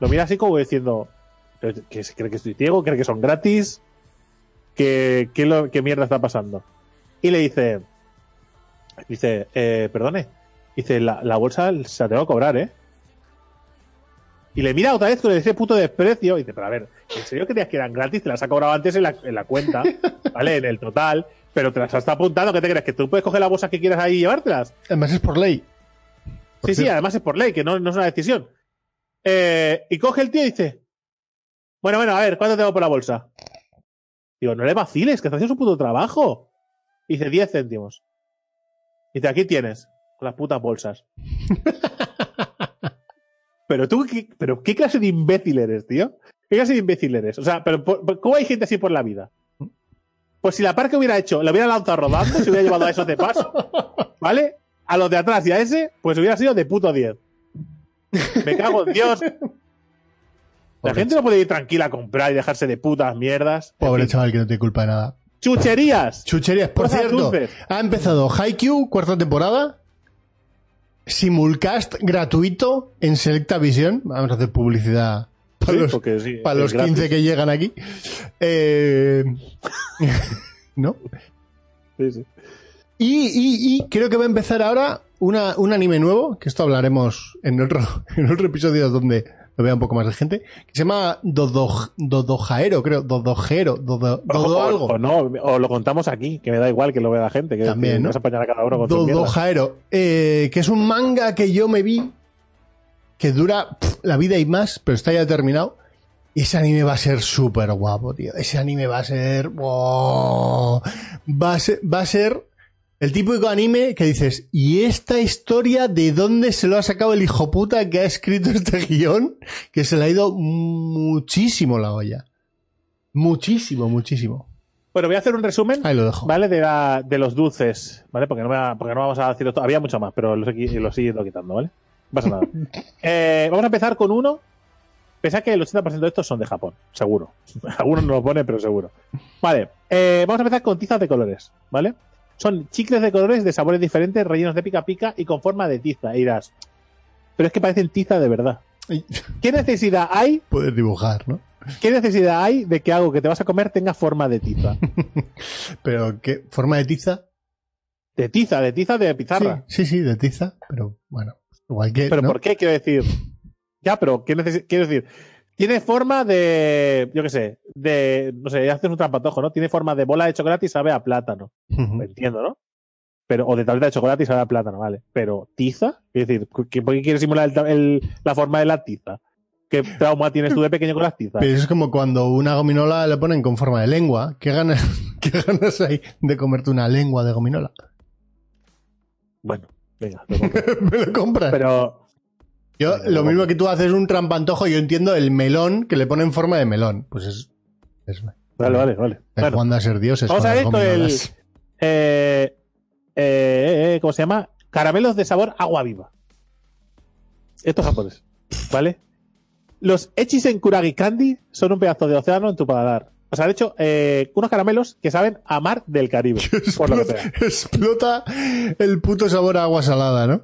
Lo mira así como diciendo: "¿Pero ¿que cree que estoy ciego? ¿Cree que son gratis? ¿Qué, qué mierda está pasando? Y le dice: Dice, eh, perdone. Dice, la, la bolsa se la tengo que cobrar, ¿eh? Y le mira otra vez con ese puto desprecio. Y dice, pero a ver, ¿en serio creías que eran gratis? Te las ha cobrado antes en la, en la cuenta, ¿vale? En el total. Pero te las está apuntando. ¿Qué te crees? ¿Que tú puedes coger las bolsas que quieras ahí y llevártelas? Además es por ley. Por sí, sí, además es por ley, que no, no es una decisión. Eh, y coge el tío y dice, bueno, bueno, a ver, ¿cuánto tengo por la bolsa? Digo, no le vaciles, que está haciendo su puto trabajo. Y dice, 10 céntimos. Dice, aquí tienes, con las putas bolsas. pero tú, ¿qué, pero ¿qué clase de imbécil eres, tío? ¿Qué clase de imbécil eres? O sea, pero ¿cómo hay gente así por la vida? Pues si la par que hubiera hecho, la hubiera lanzado rodando, se hubiera llevado a esos de paso, ¿vale? A los de atrás y a ese, pues hubiera sido de puto 10. Me cago en Dios. La gente no puede ir tranquila a comprar y dejarse de putas mierdas. En Pobre fin. chaval que no tiene culpa de nada. Chucherías. Chucherías, por Cosas cierto, dulces. ha empezado Haikyuu, cuarta temporada. Simulcast gratuito en Selecta Visión. Vamos a hacer publicidad para Sí, los, sí, para es los gratis. 15 que llegan aquí. Eh, ¿No? Sí, sí. Y, y- y creo que va a empezar ahora una, un anime nuevo, que esto hablaremos en otro, en otro episodio donde lo vea un poco más de gente, que se llama Dodo, Dodojaero, creo, Dodojero, Dodo, Dodo o, algo. o no, o lo contamos aquí, que me da igual que lo vea la gente. Que También, que ¿no? vas a apañar a cada uno con. Dodojaero, eh, que es un manga que yo me vi, que dura pf, la vida y más, pero está ya terminado. Y ese anime va a ser súper guapo, tío. Ese anime va a ser, wow. va a ser... Va a ser el típico anime que dices, ¿y esta historia de dónde se lo ha sacado el hijo puta que ha escrito este guion? Que se le ha ido muchísimo la olla. Muchísimo, muchísimo. Bueno, voy a hacer un resumen. Ahí lo dejo. ¿Vale? De, la- de los dulces, ¿vale? Porque no, me porque no vamos a decirlo todo. Había mucho más, pero los, he los he ido quitando, ¿vale? No pasa nada. Eh, vamos a empezar con uno. Pensad que el 80% de estos son de Japón, seguro. Algunos no lo ponen, pero seguro. Vale, eh, vamos a empezar con tizas de colores, ¿vale? Son chicles de colores de sabores diferentes, rellenos de pica pica y con forma de tiza. Y dirás, pero es que parecen tiza de verdad. ¿Qué necesidad hay Puedes dibujar, ¿no? ¿Qué necesidad hay de que algo que te vas a comer tenga forma de tiza? Pero, ¿qué? ¿Forma de tiza? De tiza, de tiza de Sí, pizarra. sí, sí, de tiza, pero bueno, igual que. ¿Pero ¿no? por qué? Quiero decir. Ya, pero ¿qué quiero decir? Tiene forma de. Yo qué sé. De. No sé, haces un trampatojo, ¿no? Tiene forma de bola de chocolate y sabe a plátano. Lo entiendo, ¿no? Pero, o de tableta de chocolate y sabe a plátano, vale. Pero, ¿tiza? Es decir, ¿qué- ¿por qué quieres simular el la forma de la tiza? ¿Qué trauma tienes tú de pequeño con las tizas? Pero es como cuando una gominola le ponen con forma de lengua. ¿Qué ganas, qué ganas hay de comerte una lengua de gominola? Bueno, venga, lo. Me lo compras. Pero. Yo, venga, lo mismo que tú haces un trampantojo, yo entiendo el melón que le ponen en forma de melón. Pues es. es Vale, vale, vale. es Bueno, jugando a ser dioses. Vamos a ver con el. gominolas. Eh, eh, eh, ¿Cómo se llama? Caramelos de sabor agua viva. Esto es japonés. ¿Vale? Los Echis en Kuragi Candy son un pedazo de océano en tu paladar. O sea, de hecho, eh, unos caramelos que saben a mar del Caribe. por lo que sea. explota, explota el puto sabor a agua salada, ¿no?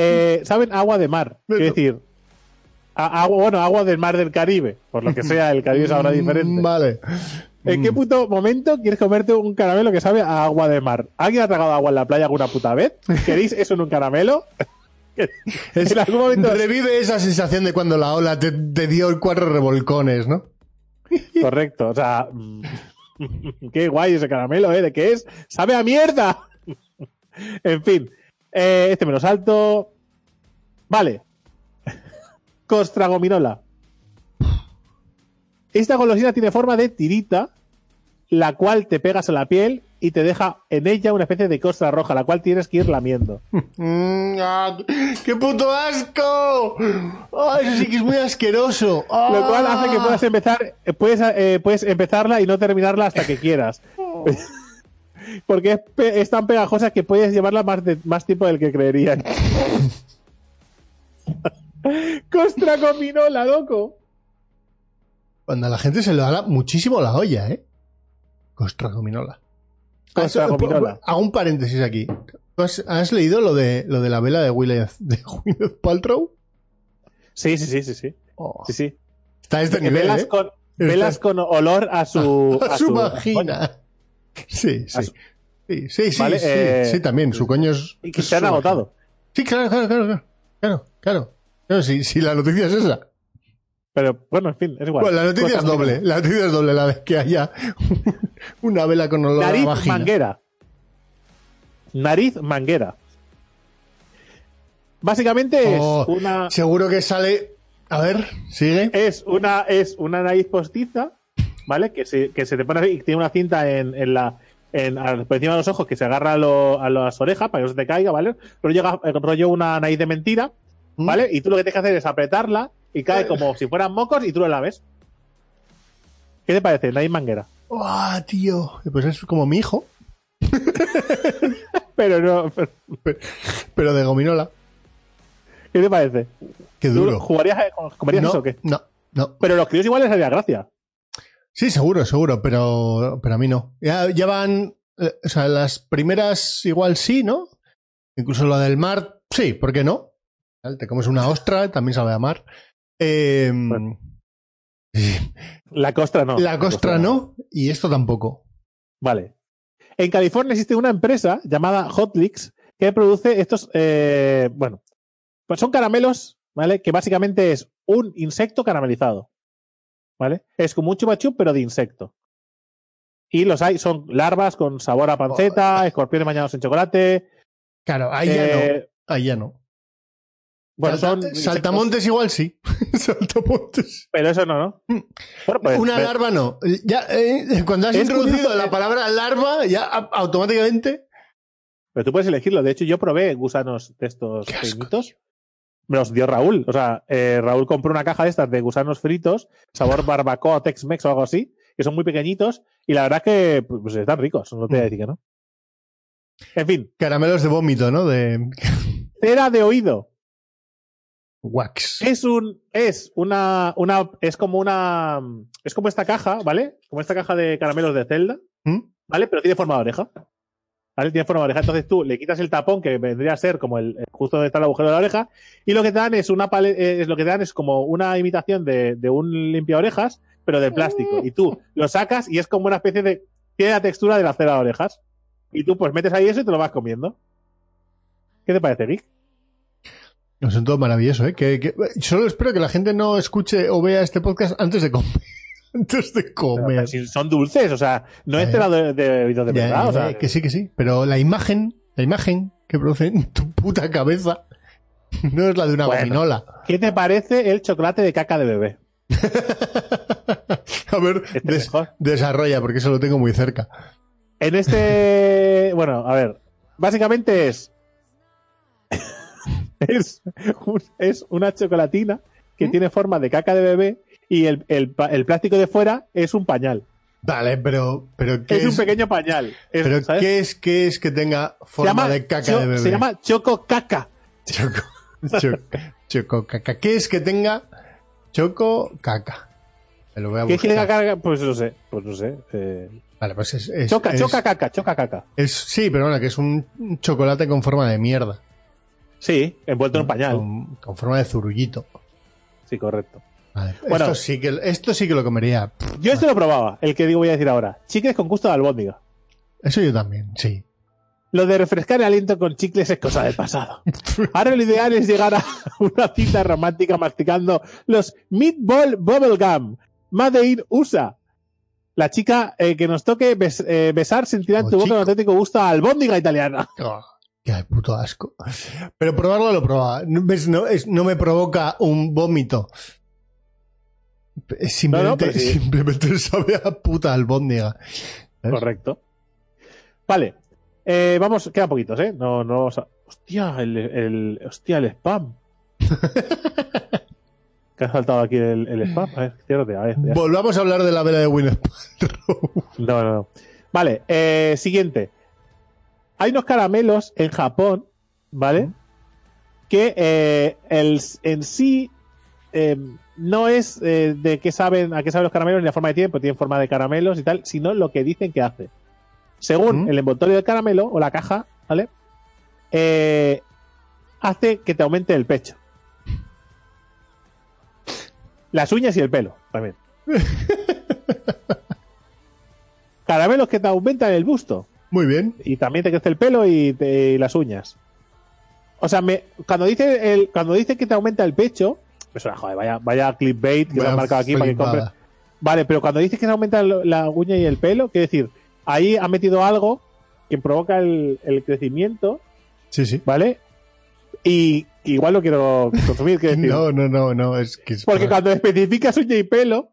Eh, saben agua de mar. Es decir, a- agua, bueno, agua del mar del Caribe. Por lo que sea, el Caribe sabrá diferente. Mm, Vale. ¿En qué puto momento quieres comerte un caramelo que sabe a agua de mar? ¿Alguien ha tragado agua en la playa alguna puta vez? ¿Queréis eso en un caramelo? En algún momento. Revive esa sensación de cuando la ola te, te dio cuatro revolcones, ¿no? Correcto, o sea. mm, Qué guay ese caramelo, ¿eh? ¿De qué es? ¡Sabe a mierda! en fin, eh, este me lo salto. Vale. Costragominola. Esta golosina tiene forma de tirita, la cual te pegas a la piel y te deja en ella una especie de costra roja, la cual tienes que ir lamiendo. Mm, ah, ¡Qué puto asco! ¡Ah, eso sí que es muy asqueroso! ¡Ah! Lo cual hace que puedas empezar, eh, puedes, eh, puedes empezarla y no terminarla hasta que quieras. Porque es, pe- es tan pegajosa que puedes llevarla más, de, más tiempo del que creerían. Costra gominola, loco. Cuando a la gente se le da muchísimo la olla, ¿eh? Costra gominola. Costra Ah, gominola. Hago un paréntesis aquí. ¿Tú has, has leído lo de, lo de la vela de Gwyneth, de Gwyneth Paltrow? Sí, sí, sí, sí, sí. Oh, sí, sí. Está a este nivel, Velas, ¿eh? con, velas con olor a su... a su vagina. Sí, sí. Sí, sí, sí, Vale, sí, eh, sí, también. Su coño es. Y que se han agotado. Sí, claro, claro, claro, claro. Claro, claro. Si, si la noticia es esa. Pero bueno, en fin, es igual. Bueno, la noticia es doble. La noticia es doble, la de que haya una vela con olor Nariz a vagina. manguera. Nariz manguera. Básicamente es Oh, una... Seguro que sale. A ver, sigue. es una es una nariz postiza, ¿vale? Que se, que se te pone y tiene una cinta en, en la en, por encima de los ojos que se agarra a, lo- a las orejas para que no se te caiga, ¿vale? Pero llega eh, rollo una nariz de mentira, ¿Mm? ¿vale? Y tú lo que tienes que hacer es apretarla y cae como si fueran mocos y tú lo laves. ¿Qué te parece? Nariz manguera. ¡Guau, tío! Pues es como mi hijo, Pero no, pero- pero de gominola. ¿qué te parece? Qué ¿Tú duro. ¿Jugarías, eh, No, eso o qué? no, no. Pero los críos igual les haría gracia. Sí, seguro, seguro, pero, pero a mí no. Ya, ya van. eh, o sea, las primeras igual sí, ¿no? Incluso lo del mar, sí, ¿por qué no? Te comes una ostra, también sabe a mar. Eh, Bueno. La costra no. la costra no, y esto tampoco. Vale. En California existe una empresa llamada Hotlix que produce estos, eh, bueno, pues son caramelos, ¿vale? Que básicamente es un insecto caramelizado, ¿vale? Es como un chupa chup, pero de insecto. Y los hay, son larvas con sabor a panceta, escorpiones bañados en chocolate. Claro, ahí ya no. eh, Ahí ya no. bueno, Salta- son saltamontes igual sí. saltamontes. pero eso no, ¿no? Bueno, pues, Una larva no. Ya, eh, cuando has Es introducido curioso, la eh. palabra larva, ya a- automáticamente. Pero tú puedes elegirlo. De hecho, yo probé gusanos de estos pequeñitos. Me los dio Raúl. O sea, eh, Raúl compró una caja de estas de gusanos fritos, sabor barbacoa, Tex-Mex o algo así, que son muy pequeñitos. Y la verdad es que pues, están ricos. No te voy a decir que no. En fin, Caramelos de vómito, ¿no? De cera de oído. wax. Es un, es una, una, es como una, es como esta caja, ¿vale? Como esta caja de caramelos de Zelda. ¿Mm? ¿vale? Pero tiene forma de oreja. ¿Vale? Tiene forma de oreja. Entonces tú le quitas el tapón, que vendría a ser como el, justo donde está el agujero de la oreja, y lo que te dan es una pale- eh, es lo que te dan es como una imitación de, de un limpia orejas, pero de plástico. Y tú lo sacas y es como una especie de. Tiene la textura de la cera de orejas. Y tú pues metes ahí eso y te lo vas comiendo. ¿Qué te parece, Geek? No, son todo maravilloso, ¿eh? Que, que- solo espero que la gente no escuche o vea este podcast antes de comer. antes de Pero, comer. si son dulces, o sea, no es Ya, cera de, de de Ya, verdad. o sea, que sí, que sí. Pero la imagen, la imagen que produce en tu puta cabeza no es la de una Bueno. gominola. ¿Qué te parece el chocolate de caca de bebé? A ver, Este es des- mejor. desarrolla, porque eso lo tengo muy cerca. En este. Bueno, a ver. Básicamente es. es, un- es una chocolatina que ¿Mm? tiene forma de caca de bebé y el, el el plástico de fuera es un pañal. Vale, pero, pero ¿qué Es, es, un pequeño pañal. Es, pero ¿sabes? ¿qué es, qué es que tenga forma llama de caca cho- de bebé? se llama choco caca. choco, choco, choco caca. ¿Qué es que tenga choco caca? Me lo voy a ¿Qué quiere buscar. caca? Pues no sé. Pues no sé. eh, Vale, pues es, es- choca, es- choca caca, choca caca. es- sí, pero bueno, que es un chocolate con forma de mierda. Sí, envuelto en un pañal. Con, con forma de zurullito. Sí, correcto. Vale, Bueno. esto sí que esto sí que lo comería. Yo este lo probaba, el que digo voy a decir ahora. Chicles con gusto de albóndiga. Eso yo también, sí. Lo de refrescar el aliento con chicles es cosa del pasado. Ahora lo ideal es llegar a una cita romántica masticando los Meatball Bubblegum Made in USA. La chica eh, que nos toque bes- eh, besar sentirá en tu boca chico. un auténtico gusto a albóndiga italiana. Oh, qué puto asco. Pero probarlo lo probaba. No, ¿ves? No, es- no me provoca un vómito. Simplemente, pero sí. simplemente sabe a puta albóndiga. Correcto. Vale. Eh, vamos, quedan poquitos, ¿eh? No, no vamos a... Hostia, el, el, hostia, el spam. que ha saltado aquí el, el spam. A ver, ciérrate, a ver. ya. Volvamos a hablar de la vela de Winnet. No, no, no. Vale, eh, siguiente. Hay unos caramelos en Japón, ¿vale? Que eh, el, en sí eh, no es eh, de qué saben, a qué saben los caramelos ni la forma de tiempo, tienen forma de caramelos y tal, sino lo que dicen que hace. Según ¿Mm? el envoltorio del caramelo o la caja, ¿vale? Eh, hace que te aumente el pecho. Las uñas y el pelo, también. Caramelos que te aumentan el busto. Muy bien. Y también te crece el pelo y, te- y las uñas. O sea, me, cuando dice el, cuando dice que te aumenta el pecho, me suena, joder, vaya, vaya clickbait que Vaya han marcado aquí para que compre. Vale, pero cuando dice que se aumenta la uña y el pelo, quiere decir, ahí ha metido algo que provoca el, el crecimiento, Sí, sí. ¿vale? Y que igual lo quiero consumir, quiero decir. No, no, no, no. Es que es Porque cuando especificas uña y pelo,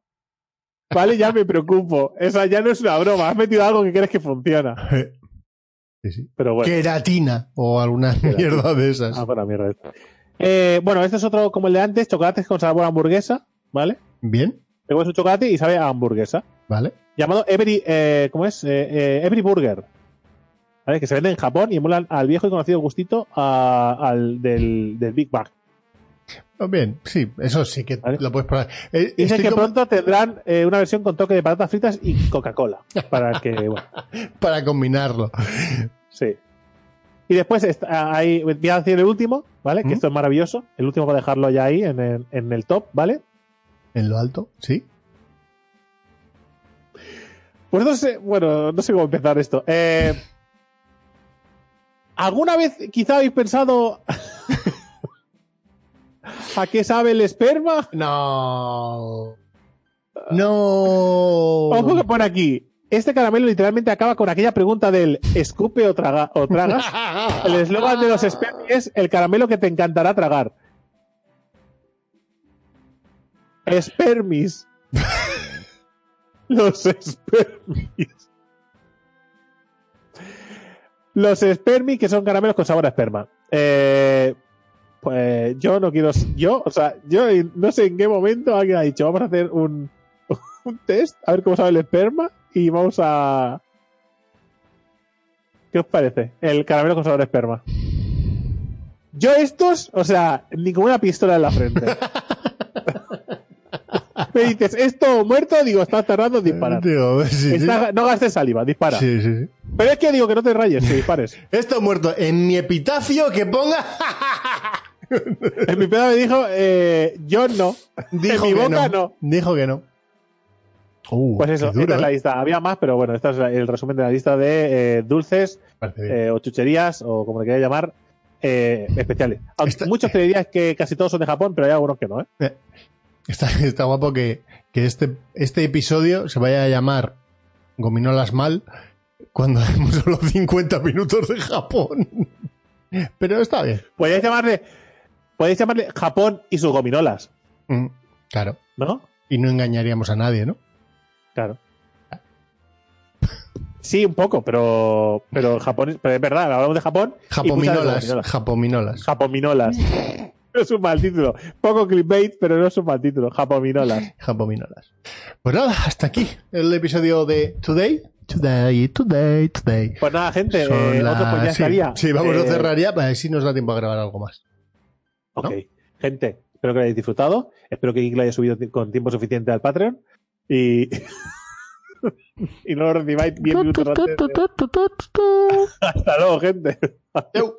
¿vale? Ya me preocupo. Esa ya no es una broma. Has metido algo que crees que funciona. Sí, sí. Pero bueno. Queratina o alguna mierda de esas. Ah, buena mierda. Eh, bueno, este es otro como el de antes, chocolates con sabor a hamburguesa, ¿vale? Bien, Te comes un chocolate y sabe a hamburguesa. vale. Llamado Every, eh, ¿cómo es? Eh, eh, Every Burger. ¿Vale? Que se vende en Japón y emulan al viejo y conocido gustito a- al del, del Big Mac. Oh, Bien, sí, eso sí que Vale. lo puedes probar. Eh, Dicen que como- pronto tendrán eh, una versión con toque de patatas fritas y Coca-Cola. Para que, bueno, Para combinarlo. sí. Y después está, ahí, voy a decir el último, ¿vale? Que ¿Mm? esto es maravilloso. El último para dejarlo ya ahí en el, en el top, ¿vale? En lo alto, sí. Pues no sé, bueno, no sé cómo empezar esto. Eh, ¿Alguna vez quizá habéis pensado a qué sabe el esperma? No. No. Ojo que pone aquí. Este caramelo literalmente acaba con aquella pregunta del escupe o, traga, o tragas. El eslogan de los espermis es el caramelo que te encantará tragar. Espermis. los espermis. Los espermis que son caramelos con sabor a esperma. Eh, pues yo no quiero. Yo, o sea, yo no sé en qué momento alguien ha dicho, vamos a hacer un, un test, a ver cómo sabe el esperma y vamos a. ¿Qué os parece? El caramelo con sabor a esperma. Yo estos, o sea, ni con una pistola en la frente. Me dices, esto muerto, digo, estás tardando en disparar. Digo, sí, sí. Está- no gastes saliva, dispara. Sí. Pero es que digo que no te rayes, que dispares. Esto muerto en mi epitafio que ponga. En mi pedo me dijo, eh, yo no. Dijo en mi que boca no. no. Dijo que no. Uh, Pues eso, duro, esta es la ¿eh? lista. Había más, pero bueno, este es el resumen de la lista de eh, dulces eh, o chucherías, o como le queráis llamar, especiales. Aunque Esta- muchos te dirías que casi todos son de Japón, pero hay algunos que no, ¿eh? Está, está guapo que, que este, este episodio se vaya a llamar Gominolas mal cuando hemos solo 50 minutos de Japón. Pero está bien. Podéis llamarle, podéis llamarle Japón y sus gominolas, Mm, Claro. ¿no? Y no engañaríamos a nadie, ¿no? Claro. Sí, un poco, pero, pero Japón, es- pero es verdad, hablamos de Japón. Japominolas. Japominolas. Japominolas. No es un mal título. Poco clickbait, pero no es un mal título. Japominolas. Japominolas. Pues nada, hasta aquí el episodio de Today. Today, today, today. Pues nada, gente, eh, otro pues ya sí, estaría. Sí, vamos a Eh, cerrar ya para ver si nos da tiempo a grabar algo más. Ok. ¿no? Gente, espero que lo hayáis disfrutado. Espero que lo haya subido con tiempo suficiente al Patreon. Y. y no lo recibáis 10 minutos Hasta luego, gente. Adiós.